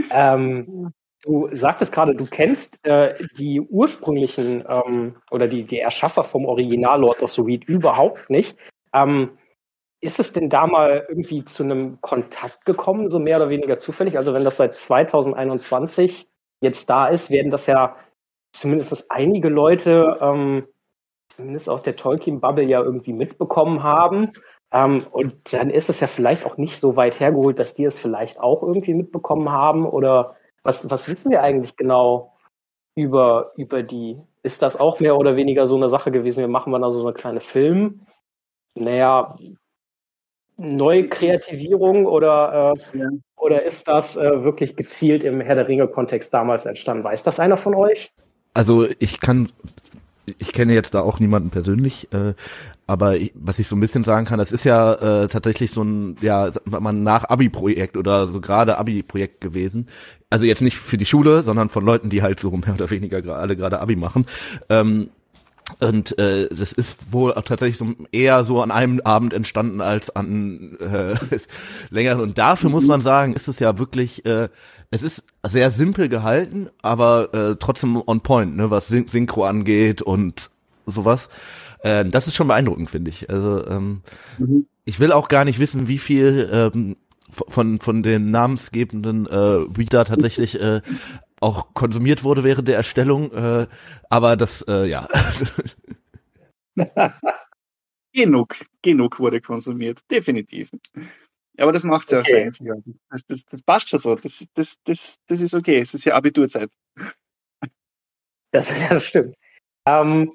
ähm, du sagtest gerade, du kennst äh, die ursprünglichen ähm, oder die, die Erschaffer vom Original Lord of the Weed überhaupt nicht. Ähm, ist es denn da mal irgendwie zu einem Kontakt gekommen, so mehr oder weniger zufällig? Also wenn das seit 2021 jetzt da ist, werden das ja zumindest einige Leute, ähm, zumindest aus der Tolkien-Bubble ja irgendwie mitbekommen haben. Ähm, und dann ist es ja vielleicht auch nicht so weit hergeholt, dass die es vielleicht auch irgendwie mitbekommen haben. Oder was, was wissen wir eigentlich genau über, über die? Ist das auch mehr oder weniger so eine Sache gewesen? Wir machen mal da so eine kleine Film. Naja, Neukreativierung oder, äh, ja. oder ist das äh, wirklich gezielt im Herr der Ringe-Kontext damals entstanden? Weiß das einer von euch? Also ich kann, ich kenne jetzt da auch niemanden persönlich, äh, aber ich, was ich so ein bisschen sagen kann, das ist ja äh, tatsächlich so ein, ja, man nach Abi-Projekt oder so gerade Abi-Projekt gewesen. Also jetzt nicht für die Schule, sondern von Leuten, die halt so mehr oder weniger alle gerade Abi machen. Ähm, und äh, das ist wohl auch tatsächlich so eher so an einem Abend entstanden als an äh, längeren. Und dafür muss man sagen, ist es ja wirklich, äh, es ist sehr simpel gehalten, aber äh, trotzdem on point, ne, was Syn Synchro angeht und sowas. Äh, das ist schon beeindruckend, finde ich. Also ähm, Mhm. ich will auch gar nicht wissen, wie viel ähm, von von den namensgebenden äh, Reader tatsächlich äh, auch konsumiert wurde während der Erstellung. Äh, aber das, äh, ja. Genug, genug wurde konsumiert, definitiv. Ja, aber das macht ja Okay. einzigartig. Das, das, das passt schon so. Das, das, das, das ist okay. Es ist ja Abiturzeit. Das, das stimmt. Ähm,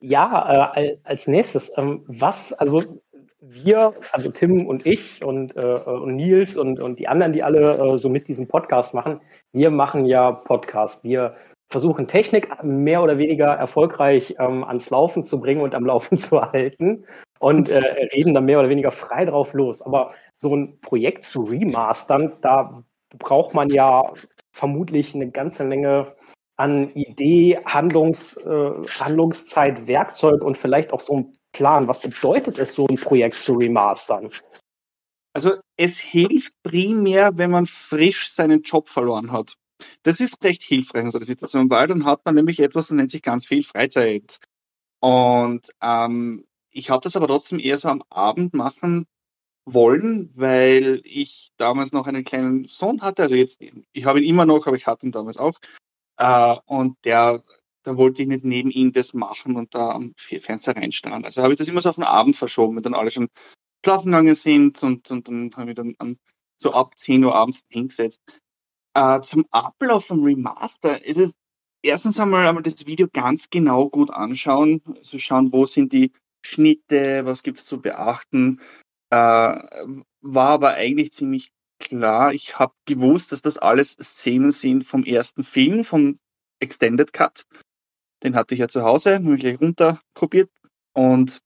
ja, äh, al- als nächstes, ähm, was, also wir, also Tim und ich und, äh, und Nils und, und die anderen, die alle äh, so mit diesem Podcast machen, wir machen ja Podcast. Wir versuchen Technik mehr oder weniger erfolgreich ähm, ans Laufen zu bringen und am Laufen zu halten und äh, reden dann mehr oder weniger frei drauf los. Aber so ein Projekt zu remastern, da braucht man ja vermutlich eine ganze Menge an Idee, Handlungs, äh, Handlungszeit, Werkzeug und vielleicht auch so ein Plan. Was bedeutet es, so ein Projekt zu remastern? Also es hilft primär, wenn man frisch seinen Job verloren hat. Das ist recht hilfreich in so einer Situation, weil dann hat man nämlich etwas, das nennt sich ganz viel Freizeit. Und ähm, ich habe das aber trotzdem eher so am Abend machen wollen, weil ich damals noch einen kleinen Sohn hatte. Also jetzt, ich habe ihn immer noch, aber ich hatte ihn damals auch. Äh, und der, da wollte ich nicht neben ihm das machen und da am Fernseher reinstarren. Also habe ich das immer so auf den Abend verschoben, wenn dann alle schon schlafen gegangen sind und, und dann haben wir dann an, so ab 10 Uhr abends hingesetzt. Äh, zum Ablauf vom Remaster ist es erstens einmal, einmal das Video ganz genau gut anschauen, also schauen, wo sind die Schnitte, was gibt es zu beachten. Äh, war aber eigentlich ziemlich klar. Ich habe gewusst, dass das alles Szenen sind vom ersten Film, vom Extended Cut. Den hatte ich ja zu Hause, habe ich gleich runter kopiert und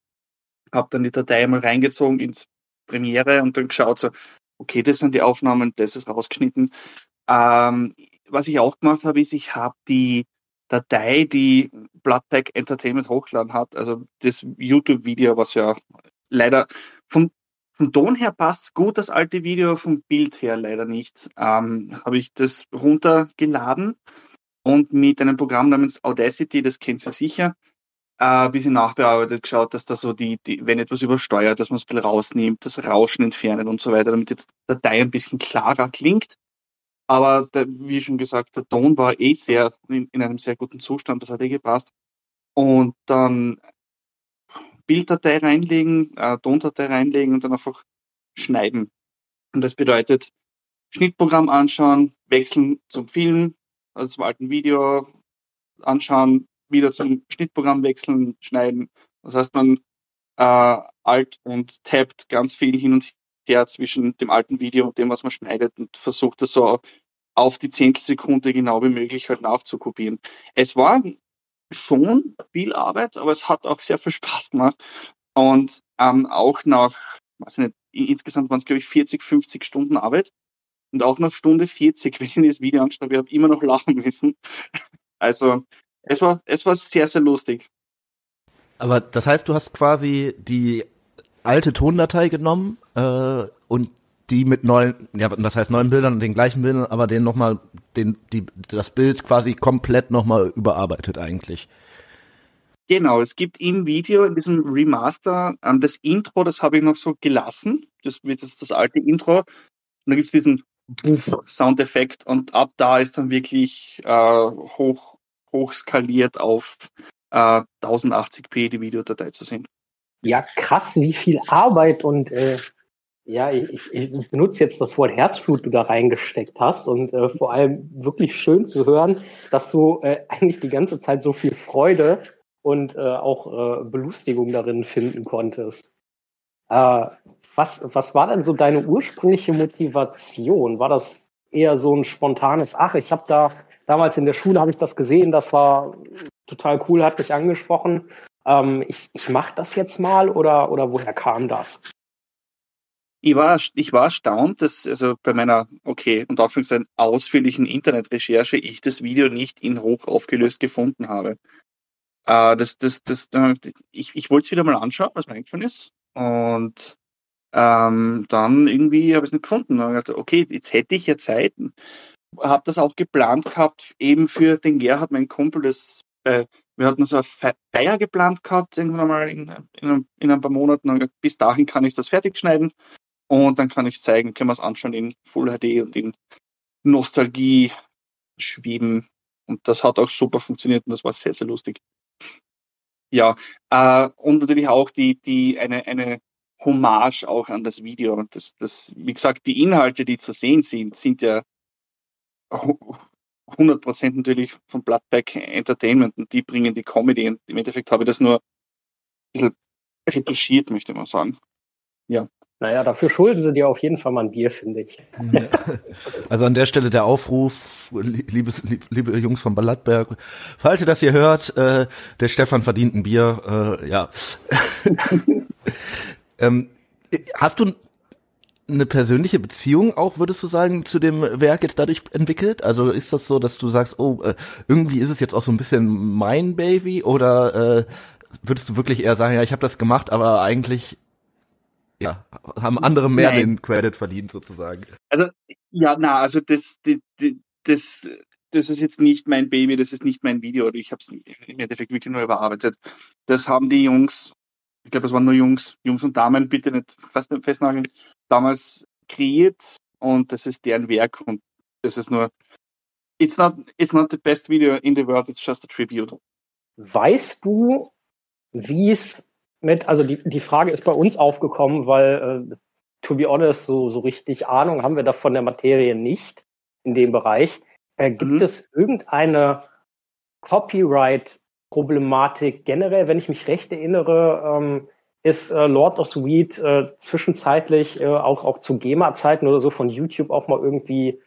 habe dann die Datei mal reingezogen ins Premiere und dann geschaut so, okay, das sind die Aufnahmen, das ist rausgeschnitten. Ähm, was ich auch gemacht habe, ist, ich habe die Datei, die Bloodpack Entertainment hochgeladen hat, also das YouTube-Video, was ja leider vom, vom Ton her passt gut, das alte Video, vom Bild her leider nicht, ähm, habe ich das runtergeladen und mit einem Programm namens Audacity, das kennt ihr sicher, äh, ein bisschen nachbearbeitet, geschaut, dass da so die, die wenn etwas übersteuert, dass man es ein bisschen rausnimmt, das Rauschen entfernen und so weiter, damit die Datei ein bisschen klarer klingt. Aber der, wie schon gesagt, der Ton war eh sehr in, in einem sehr guten Zustand, das hat eh gepasst. Und dann Bilddatei reinlegen, äh, Tondatei reinlegen und dann einfach schneiden. Und das bedeutet, Schnittprogramm anschauen, wechseln zum Film, also zum alten Video anschauen, wieder zum Schnittprogramm wechseln, schneiden. Das heißt, man äh, alt und tappt ganz viel hin und her zwischen dem alten Video und dem, was man schneidet und versucht das so auf die Zehntelsekunde genau wie möglich halt nachzukopieren. Es war schon viel Arbeit, aber es hat auch sehr viel Spaß gemacht. Und ähm, auch nach, weiß ich nicht, insgesamt waren es, glaube ich, 40, 50 Stunden Arbeit. Und auch nach Stunde 40, wenn ich das Video anschaue, ich habe immer noch lachen müssen. Also es war, es war sehr, sehr lustig. Aber das heißt, du hast quasi die alte Tondatei genommen äh, und die mit neuen, ja, das heißt neuen Bildern und den gleichen Bildern, aber den nochmal, den, die, das Bild quasi komplett nochmal überarbeitet eigentlich. Genau, es gibt im Video, in diesem Remaster, ähm, das Intro, das habe ich noch so gelassen. Das wird jetzt das alte Intro. Und dann gibt es diesen Soundeffekt und ab da ist dann wirklich äh, hoch, hoch skaliert auf äh, 1080p die Videodatei zu sehen. Ja, krass, wie viel Arbeit und äh, ja, ich, ich benutze jetzt das Wort Herzblut, du da reingesteckt hast und äh, vor allem wirklich schön zu hören, dass du äh, eigentlich die ganze Zeit so viel Freude und äh, auch äh, Belustigung darin finden konntest. Äh, was, was war denn so deine ursprüngliche Motivation? War das eher so ein spontanes, ach, ich habe da damals in der Schule habe ich das gesehen, das war total cool, hat mich angesprochen. Ähm, ich ich mache das jetzt mal oder, oder woher kam das? Ich war, ich war erstaunt, dass also bei meiner, okay, und Anführungszeichen ausführlichen Internetrecherche ich das Video nicht in hoch aufgelöst gefunden habe. Äh, das, das, das, äh, ich, ich wollte es wieder mal anschauen, was mir eingefallen ist. Und ähm, dann irgendwie habe ich es nicht gefunden. Dann gedacht, okay, jetzt hätte ich ja Zeit. Habe das auch geplant gehabt, eben für den Gerhard, mein Kumpel, das äh, wir hatten so eine Feier geplant gehabt, irgendwann mal in, in, in, ein paar Monaten. Und bis dahin kann ich das fertig schneiden und dann kann ich zeigen, können wir es anschauen in Full HD und in Nostalgie schweben. Und das hat auch super funktioniert und das war sehr, sehr lustig. Ja, äh, und natürlich auch die, die, eine, eine Hommage auch an das Video. Und das, das, wie gesagt, die Inhalte, die zu sehen sind, sind ja 100% natürlich von Bloodback Entertainment und die bringen die Comedy und im Endeffekt habe ich das nur ein bisschen retuschiert, möchte man sagen. Ja. Naja, dafür schulden sie dir auf jeden Fall mal ein Bier, finde ich. Also an der Stelle der Aufruf, liebes, lieb, liebe Jungs von Balladberg, falls ihr das hier hört, äh, der Stefan verdient ein Bier, äh, ja. ähm, hast du eine persönliche Beziehung auch, würdest du sagen, zu dem Werk jetzt dadurch entwickelt? Also ist das so, dass du sagst, oh, äh, irgendwie ist es jetzt auch so ein bisschen mein Baby oder äh, würdest du wirklich eher sagen, ja, ich habe das gemacht, aber eigentlich ja, haben andere mehr Nein. den Credit verdient sozusagen? Also ja, na, also das, das, das, das ist jetzt nicht mein Baby, das ist nicht mein Video, ich habe es im Endeffekt wirklich nur überarbeitet. Das haben die Jungs ich glaube, es waren nur Jungs, Jungs und Damen, bitte nicht fest, festnageln, damals kreiert und das ist deren Werk und das ist nur, it's not, it's not the best video in the world, it's just a tribute. Weißt du, wie es mit, also die, die Frage ist bei uns aufgekommen, weil, äh, to be honest, so, so richtig Ahnung haben wir da von der Materie nicht in dem Bereich. Äh, gibt mhm. es irgendeine Copyright Problematik generell, wenn ich mich recht erinnere, ähm, ist äh, Lord of the Weed äh, zwischenzeitlich äh, auch, auch zu GEMA-Zeiten oder so von YouTube auch mal irgendwie,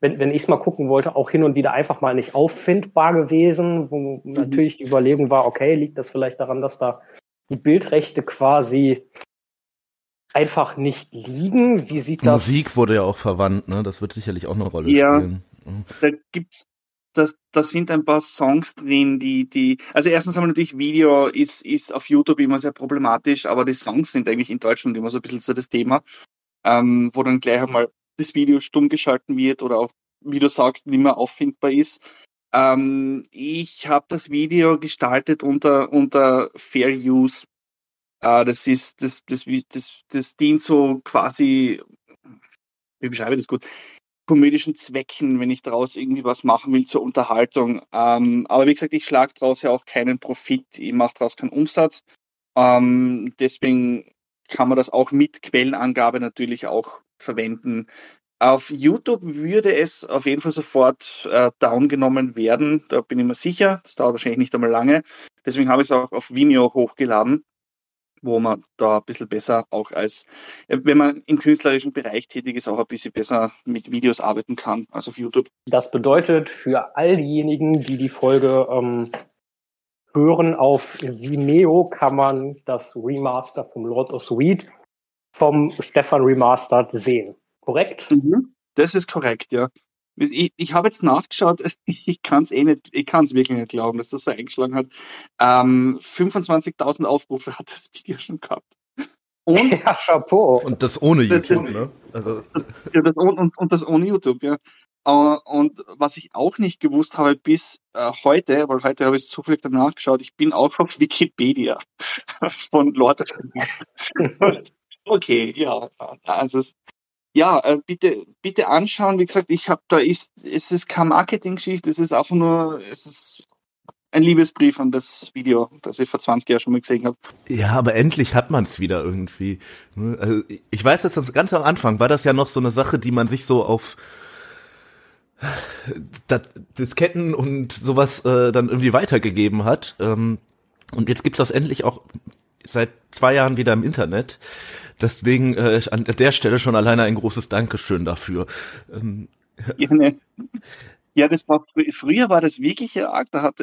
wenn, wenn ich es mal gucken wollte, auch hin und wieder einfach mal nicht auffindbar gewesen, wo mhm. natürlich die Überlegung war, okay, liegt das vielleicht daran, dass da die Bildrechte quasi einfach nicht liegen? Wie sieht das? Musik wurde ja auch verwandt, ne? Das wird sicherlich auch eine Rolle ja, spielen. Da gibt's das, da sind ein paar Songs drin, die, die, also erstens haben wir natürlich Video ist, ist auf YouTube immer sehr problematisch, aber die Songs sind eigentlich in Deutschland immer so ein bisschen so das Thema, ähm, wo dann gleich einmal das Video stumm geschalten wird oder auch, wie du sagst, nicht mehr auffindbar ist. Ähm, ich habe das Video gestaltet unter, unter Fair Use. Äh, das ist, das, das, das, das dient so quasi, wie beschreibe ich das gut? komödischen Zwecken, wenn ich daraus irgendwie was machen will zur Unterhaltung. Ähm, aber wie gesagt, ich schlage daraus ja auch keinen Profit, ich mache daraus keinen Umsatz. Ähm, deswegen kann man das auch mit Quellenangabe natürlich auch verwenden. Auf YouTube würde es auf jeden Fall sofort äh, downgenommen werden, da bin ich mir sicher. Das dauert wahrscheinlich nicht einmal lange. Deswegen habe ich es auch auf Vimeo hochgeladen wo man da ein bisschen besser auch als, äh, wenn man im künstlerischen Bereich tätig ist, auch ein bisschen besser mit Videos arbeiten kann als auf YouTube. Das bedeutet für all diejenigen, die die Folge ähm, hören, auf Vimeo kann man das Remaster vom Lord of Weed vom Stefan Remastered sehen. Korrekt? Mhm. Das ist korrekt, ja. Ich, ich habe jetzt nachgeschaut, ich kann es eh nicht, ich kann es wirklich nicht glauben, dass das so eingeschlagen hat. Ähm, 25.000 Aufrufe hat das Video schon gehabt. Und, ja, Chapeau. Und das ohne YouTube, das, ne? Also. Ja, das, und, und das ohne YouTube, ja. Uh, und was ich auch nicht gewusst habe bis uh, heute, weil heute habe ich zufällig danach geschaut, ich bin auch auf Wikipedia von Lord Okay, ja, also es, ja, äh, bitte, bitte anschauen. Wie gesagt, ich habe da ist, es ist keine Marketing-Geschichte, es ist einfach nur, es ist ein Liebesbrief an das Video, das ich vor 20 Jahren schon mal gesehen habe. Ja, aber endlich hat man es wieder irgendwie. Also ich weiß, dass das ganz am Anfang war das ja noch so eine Sache, die man sich so auf Disketten und sowas äh, dann irgendwie weitergegeben hat. Ähm, und jetzt gibt's das endlich auch seit zwei Jahren wieder im Internet. Deswegen äh, an der Stelle schon alleine ein großes Dankeschön dafür. Ähm, Gerne. Ja, das war früher war das wirklich arg. Da hat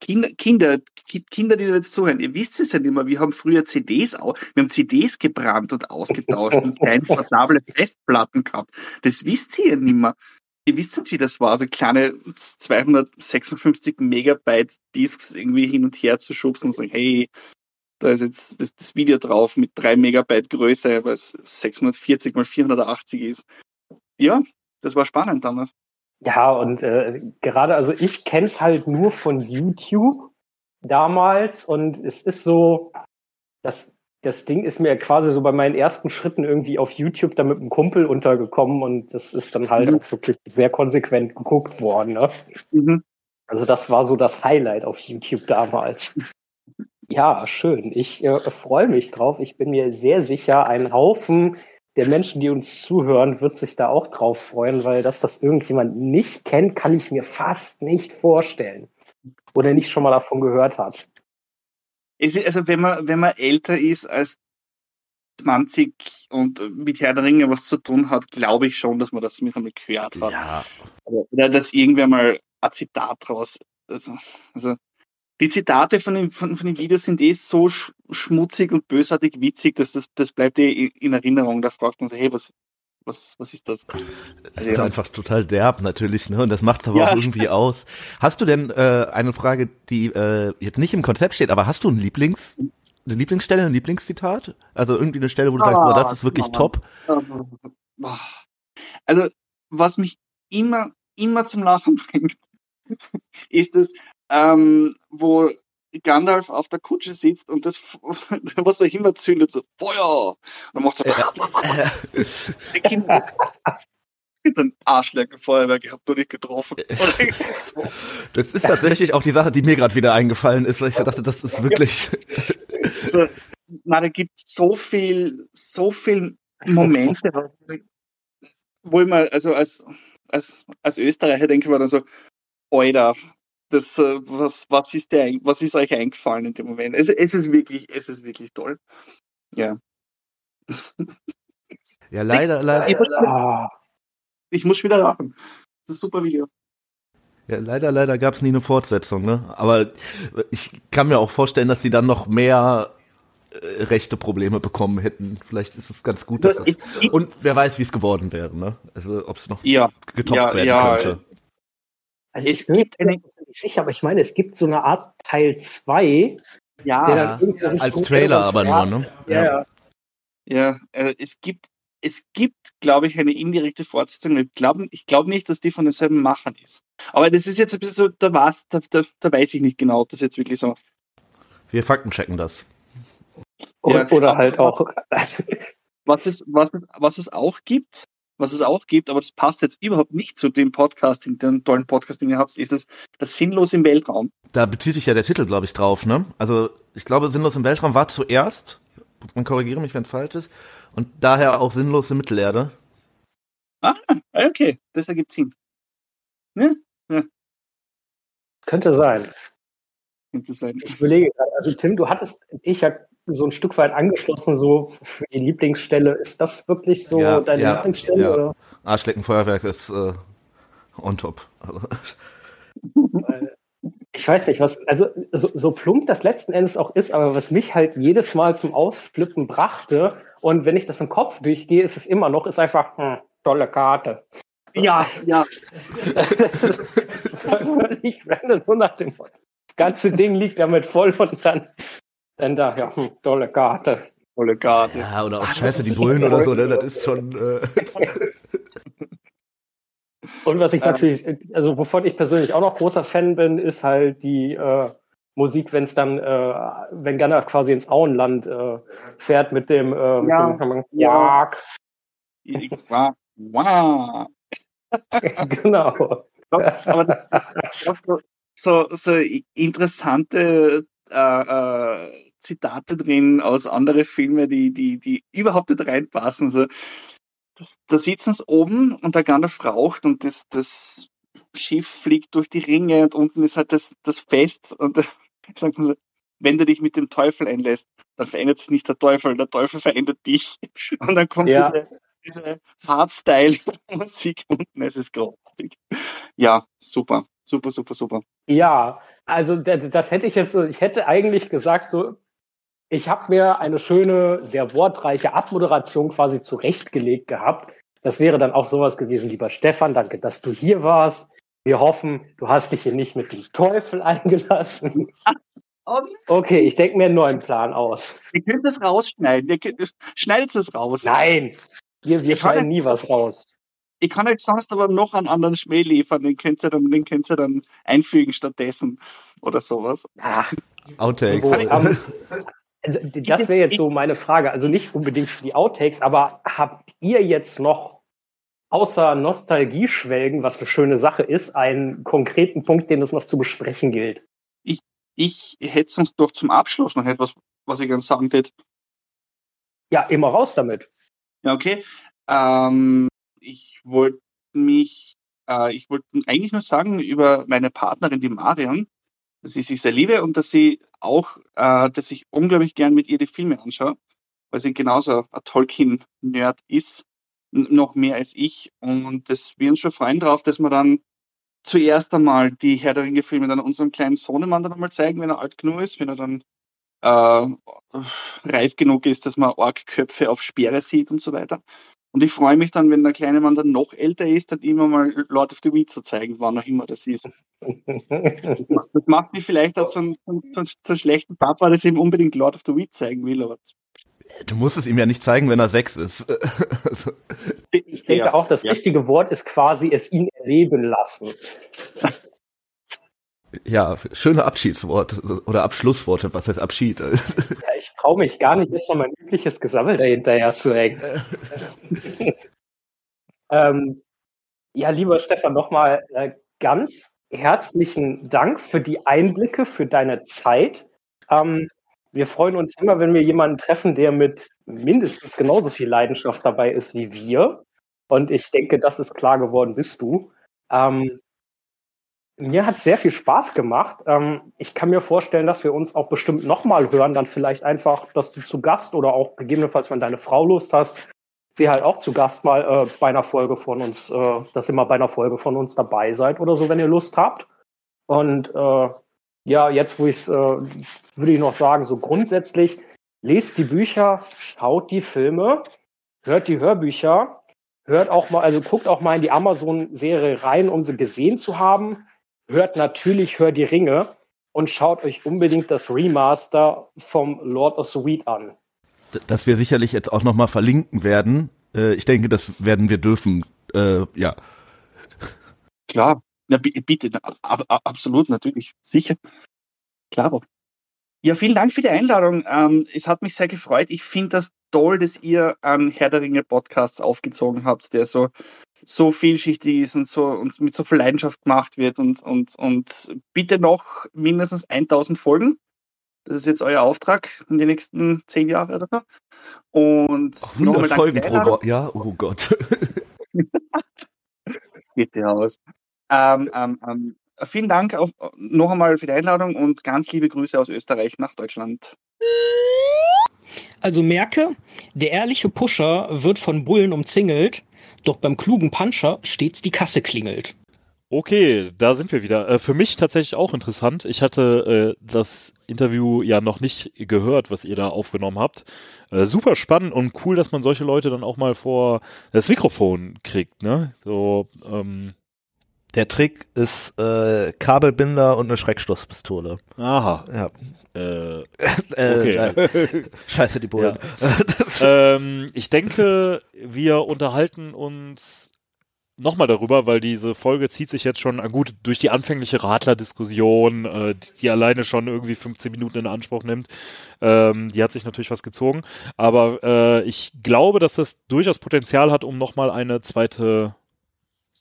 Kinder, Kinder, Kinder, die da jetzt zuhören, ihr wisst es ja nicht mehr. Wir haben früher CDs auch, wir haben CDs gebrannt und ausgetauscht und kleine portable Festplatten gehabt. Das wisst ihr ja nicht mehr. Ihr wisst nicht, wie das war, so kleine 256 Megabyte Disks irgendwie hin und her zu schubsen und sagen, hey, da ist jetzt das, das Video drauf mit 3 Megabyte Größe, was 640 mal 480 ist. Ja, das war spannend damals. Ja, und äh, gerade, also ich kenne es halt nur von YouTube damals und es ist so, das, das Ding ist mir quasi so bei meinen ersten Schritten irgendwie auf YouTube da mit einem Kumpel untergekommen und das ist dann halt Mhm. auch wirklich sehr konsequent geguckt worden. Ne? Mhm. Also das war so das Highlight auf YouTube damals. Ja, schön. Ich äh, freue mich drauf. Ich bin mir sehr sicher, ein Haufen der Menschen, die uns zuhören, wird sich da auch drauf freuen, weil dass das irgendjemand nicht kennt, kann ich mir fast nicht vorstellen. Oder nicht schon mal davon gehört hat. Also wenn man, wenn man älter ist als 20 und mit Herr der Ringe was zu tun hat, glaube ich schon, dass man das zumindest einmal gehört hat. Ja, Oder, oder dass irgendwer mal ein Zitat draus. Also, also die Zitate von den, von, von den Videos sind eh so sch schmutzig und bösartig witzig, dass das, das bleibt eh in- in Erinnerung. Da fragt man sich, hey, was, was, was ist das? es ist einfach total derb natürlich, ne? Und das macht's aber Ja. auch irgendwie aus. Hast du denn äh, eine Frage, die äh, jetzt nicht im Konzept steht, aber hast du ein Lieblings, eine Lieblingsstelle, ein Lieblingszitat? Also irgendwie eine Stelle, wo du sagst, Ah, boah, das ist wirklich Mann. top. Boah. Also, was mich immer, immer zum Lachen bringt, ist es, ähm, wo Gandalf auf der Kutsche sitzt und das, was er immer zündet, so Feuer! Und dann macht so, mit einem Arschleckenfeuerwerk, ich hab nur nicht getroffen. Das ist tatsächlich auch die Sache, die mir gerade wieder eingefallen ist, weil ich so dachte, das ist wirklich. so, na, da gibt so viel, so viel Momente, wo ich mal, also als, als, als Österreicher denke ich mir dann so, Alter, das, äh, was, was ist der, was ist euch eingefallen in dem Moment? Es, es ist wirklich, es ist wirklich toll. Ja. Ja, leider, leider, Ich muss, ich muss wieder lachen. Das ist ein super Video. ja, leider, leider gab es nie eine Fortsetzung, ne? Aber ich kann mir auch vorstellen, dass die dann noch mehr äh, rechte Probleme bekommen hätten. Vielleicht ist es ganz gut, dass das. Und wer weiß, wie es geworden wäre, ne? Also ob es noch Ja, getoppt Ja, werden ja, könnte. Also Es ich bin mir gibt nicht sicher, aber ich meine, es gibt so eine Art Teil 2, der ja, Als Trailer aber nur, ne? Ja, ja. ja, äh, es gibt, es gibt, glaube ich, eine indirekte Fortsetzung. Ich glaube ich glaub nicht, dass die von denselben Machern ist. Aber das ist jetzt ein bisschen so, da, war's, da, da, da weiß ich nicht genau, ob das jetzt wirklich so. Wir faktenchecken das. Oder, Ja. oder halt auch. Was es, was, es- was es auch gibt, was es auch gibt, aber das passt jetzt überhaupt nicht zu dem Podcast, den tollen Podcast, den ihr habt, ist es das Sinnlos im Weltraum. Da bezieht sich ja der Titel, glaube ich, drauf, ne? Also ich glaube, Sinnlos im Weltraum war zuerst, man korrigiere mich, wenn es falsch ist, und daher auch Sinnlos in Mittelerde. Ah, okay, das ergibt Sinn. Ne? Könnte sein. Interessant. Ich überlege gerade, also Tim, du hattest dich ja so ein Stück weit angeschlossen, so für die Lieblingsstelle. Ist das wirklich so Ja, deine ja, Lieblingsstelle? ja. Oder? Arschleckenfeuerwerk ist äh, on top. Also, Ich weiß nicht, was, also so, so plump das letzten Endes auch ist, aber was mich halt jedes Mal zum Ausflippen brachte und wenn ich das im Kopf durchgehe, ist es immer noch, ist einfach, hm, tolle Karte. Ja, ja. Das ist völlig random, nur nach dem, das ganze Ding liegt damit voll und dann, dann da, ja, hm, tolle Karte. Tolle Karte. ja, oder auch Scheiße, die Bullen oder so, ne? Das ist schon. Äh, Und was ich natürlich, also wovon ich persönlich auch noch großer Fan bin, ist halt die äh, Musik, wenn es dann, äh, wenn Gandalf quasi ins Auenland äh, fährt mit dem, äh, mit Ja. dem Ja. War, wow. genau. Aber so, so interessante äh, äh, Zitate drin aus anderen Filmen, die, die, die überhaupt nicht reinpassen. Also, das, da sitzen sie oben und der Gandalf raucht und das, das Schiff fliegt durch die Ringe und unten ist halt das, das Fest und da sagt man so, wenn du dich mit dem Teufel einlässt, dann verändert sich nicht der Teufel, der Teufel verändert dich. Und dann kommt Ja. diese, diese Hardstyle-Musik unten, es ist großartig. Ja, super, super, super, super. Ja, also das, das hätte ich jetzt, so- ich hätte eigentlich gesagt, so, ich habe mir eine schöne, sehr wortreiche Abmoderation quasi zurechtgelegt gehabt. Das wäre dann auch sowas gewesen, lieber Stefan, danke, dass du hier warst. Wir hoffen, du hast dich hier nicht mit dem Teufel eingelassen. Okay, ich denke mir einen neuen Plan aus. Ihr könnt das rausschneiden. Ihr könnt, schneidet es raus. Nein, wir, wir schneiden nie was raus. Ich kann jetzt sonst aber noch einen anderen Schmäh liefern, den könnt ihr dann, den könnt ihr dann einfügen stattdessen oder sowas. Ach, Outtakes. wo, ähm, also, das wäre jetzt so meine Frage. Also nicht unbedingt für die Outtakes, aber habt ihr jetzt noch außer Nostalgie schwelgen, was eine schöne Sache ist, einen konkreten Punkt, den es noch zu besprechen gilt? Ich hätte sonst doch zum Abschluss noch etwas, was ich ganz sagen hätte. Ja, immer raus damit. Ja, okay. Ähm, ich wollte mich, äh, ich wollte eigentlich nur sagen über meine Partnerin, die Marion, dass ich sie sehr liebe und dass sie auch, äh, dass ich unglaublich gern mit ihr die Filme anschaue, weil sie genauso ein Tolkien-Nerd ist, noch mehr als ich. Und dass wir uns schon freuen drauf, dass wir dann zuerst einmal die Herr der Ringe-Filme dann unserem kleinen Sohnemann dann einmal zeigen, wenn er alt genug ist, wenn er dann äh, reif genug ist, dass man Orkköpfe auf Speere sieht und so weiter. Und ich freue mich dann, wenn der kleine Mann dann noch älter ist, dann immer mal Lord of the Weed zu zeigen, wann auch immer das ist. Das macht mich vielleicht auch zu einem, zu einem, zu einem schlechten Papa, dass ich ihm unbedingt Lord of the Weed zeigen will. Aber Du musst es ihm ja nicht zeigen, wenn er sechs ist. Also, Ich denke Ja, auch, das ja. richtige Wort ist quasi es ihn erleben lassen. ja, schöne Abschiedsworte oder Abschlussworte. Was heißt Abschied? Ja, ich traue mich gar nicht, jetzt noch mein übliches Gesammel dahinterher zu hängen. ähm, ja, lieber Stefan, nochmal äh, ganz herzlichen Dank für die Einblicke, für deine Zeit. Ähm, wir freuen uns immer, wenn wir jemanden treffen, der mit mindestens genauso viel Leidenschaft dabei ist wie wir. Und ich denke, das ist klar geworden, bist du. Ähm, mir hat sehr viel Spaß gemacht. Ähm, ich kann mir vorstellen, dass wir uns auch bestimmt nochmal hören. Dann vielleicht einfach, dass du zu Gast oder auch gegebenenfalls, wenn deine Frau Lust hast, sie halt auch zu Gast mal äh, bei einer Folge von uns, äh, dass ihr mal bei einer Folge von uns dabei seid oder so, wenn ihr Lust habt. Und äh, ja, jetzt, wo ich es, äh, würde ich noch sagen, so grundsätzlich, lest die Bücher, schaut die Filme, hört die Hörbücher, hört auch mal, also guckt auch mal in die Amazon-Serie rein, um sie gesehen zu haben. Hört natürlich Hör die Ringe und schaut euch unbedingt das Remaster vom Lord of the Weed an. das wir sicherlich jetzt auch nochmal verlinken werden. Äh, ich denke, das werden wir dürfen. Äh, ja. klar, ja, bi- bitte, absolut, natürlich, sicher. Klar. Ja, vielen Dank für die Einladung. Ähm, es hat mich sehr gefreut. Ich finde das toll, dass ihr einen Herr der Ringe Podcasts aufgezogen habt, der so, so vielschichtig ist und so und mit so viel Leidenschaft gemacht wird und, und, und bitte noch mindestens 1000 Folgen. Das ist jetzt euer Auftrag in den nächsten zehn Jahre oder so. Und 100 nochmal danke Folgen pro. Woche. Ja, oh Gott. Bitte aus. Ähm, ähm, ähm, vielen Dank auf, noch einmal für die Einladung und ganz liebe Grüße aus Österreich nach Deutschland. Also merke, der ehrliche Pusher wird von Bullen umzingelt, doch beim klugen Puncher stets die Kasse klingelt. Okay, da sind wir wieder. Äh, für mich tatsächlich auch interessant. Ich hatte äh, das Interview ja noch nicht gehört, was ihr da aufgenommen habt. Äh, super spannend und cool, dass man solche Leute dann auch mal vor das Mikrofon kriegt, ne? So, ähm, Der Trick ist äh, Kabelbinder und eine Schreckstoßpistole. aha. Ja. Äh, Äh, okay. äh, Scheiße, die Bullen. Das, ähm, ich denke, wir unterhalten uns nochmal darüber, weil diese Folge zieht sich jetzt schon, ah gut, durch die anfängliche Radler-Diskussion, äh, die, die alleine schon irgendwie 15 Minuten in Anspruch nimmt, ähm, die hat sich natürlich was gezogen. Aber äh, ich glaube, dass das durchaus Potenzial hat, um nochmal eine zweite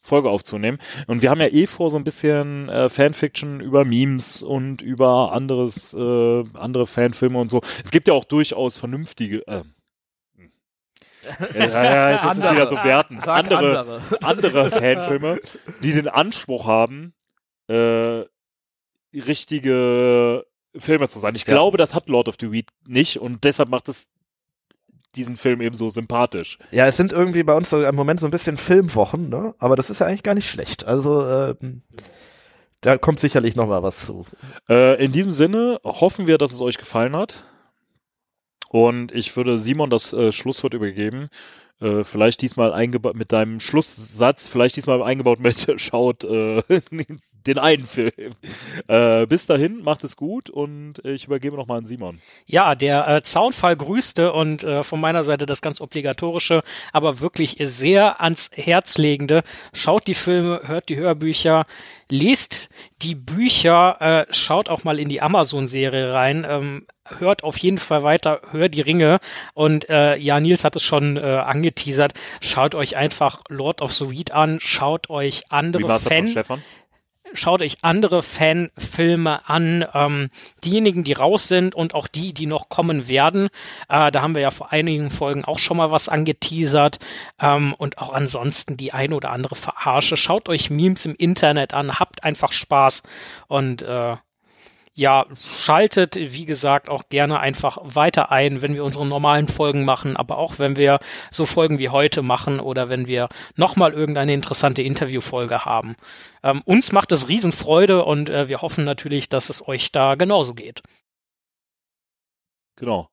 Folge aufzunehmen. Und wir haben ja eh vor, so ein bisschen äh, Fanfiction über Memes und über anderes, äh, andere Fanfilme und so. Es gibt ja auch durchaus vernünftige, äh, ja, ja, jetzt ist es wieder so werten. Andere, andere. andere Fanfilme, die den Anspruch haben, äh, richtige Filme zu sein. Ich Ja. glaube, das hat Lord of the Weed nicht und deshalb macht es diesen Film eben so sympathisch. Ja, es sind irgendwie bei uns so im Moment so ein bisschen Filmwochen, ne? Aber das ist ja eigentlich gar nicht schlecht. Also ähm, da kommt sicherlich noch mal was zu. Äh, in diesem Sinne hoffen wir, dass es euch gefallen hat. Und ich würde Simon das äh, Schlusswort übergeben. Äh, vielleicht diesmal eingebaut mit deinem Schlusssatz, vielleicht diesmal eingebaut mit schaut äh, den einen Film. Äh, bis dahin, macht es gut und ich übergebe nochmal an Simon. Ja, der äh, Zaunfall grüßte und äh, von meiner Seite das ganz obligatorische, aber wirklich sehr ans Herz legende. Schaut die Filme, hört die Hörbücher, lest die Bücher, äh, schaut auch mal in die Amazon-Serie rein. Ähm, hört auf jeden Fall weiter, hört die Ringe. Und äh, ja, Nils hat es schon äh, angeteasert. Schaut euch einfach Lord of the Weed an, schaut euch andere Fan schaut euch andere Fanfilme an, ähm, diejenigen, die raus sind und auch die, die noch kommen werden. Äh, da haben wir ja vor einigen Folgen auch schon mal was angeteasert. Ähm, und auch ansonsten die ein oder andere Verarsche. Schaut euch Memes im Internet an, habt einfach Spaß und äh, ja, schaltet, wie gesagt, auch gerne einfach weiter ein, wenn wir unsere normalen Folgen machen, aber auch wenn wir so Folgen wie heute machen oder wenn wir nochmal irgendeine interessante Interviewfolge haben. Ähm, uns macht es Riesenfreude und äh, wir hoffen natürlich, dass es euch da genauso geht. Genau.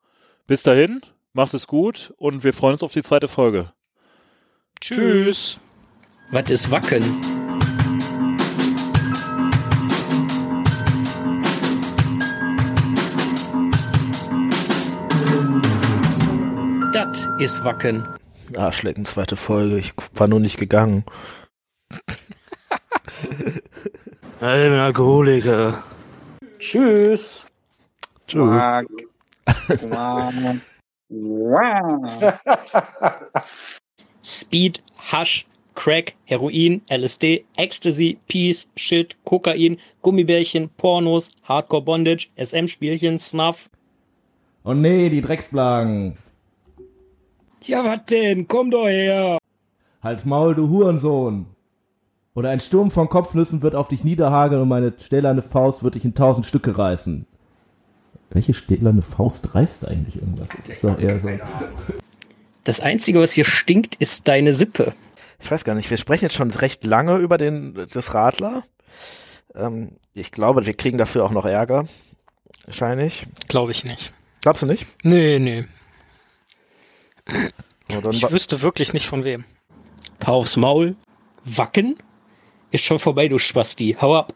Bis dahin, macht es gut und wir freuen uns auf die zweite Folge. Tschüss. Was ist Wacken? Ist Wacken. Arschlecken, zweite Folge. Ich war nur nicht gegangen. ich bin Alkoholiker. Tschüss. Tschüss. Speed, Hasch, Crack, Heroin, LSD, Ecstasy, Peace, Shit, Kokain, Gummibärchen, Pornos, Hardcore Bondage, SM-Spielchen, Snuff. Oh nee, die Drecksblagen. Ja, was denn? Komm doch her. Halt's Maul, du Hurensohn. Oder ein Sturm von Kopfnüssen wird auf dich niederhageln und meine stählerne Faust wird dich in tausend Stücke reißen. Welche stählerne Faust reißt eigentlich irgendwas? Das ist doch eher so. Das Einzige, was hier stinkt, ist deine Sippe. Ich weiß gar nicht, wir sprechen jetzt schon recht lange über den, das Radler. Ähm, ich glaube, wir kriegen dafür auch noch Ärger. Wahrscheinlich. Glaube ich nicht. Glaubst du nicht? Nee, nee. Ja, Ich wüsste wirklich nicht von wem. Paar aufs Maul. Wacken? Ist schon vorbei, du Spasti. Hau ab.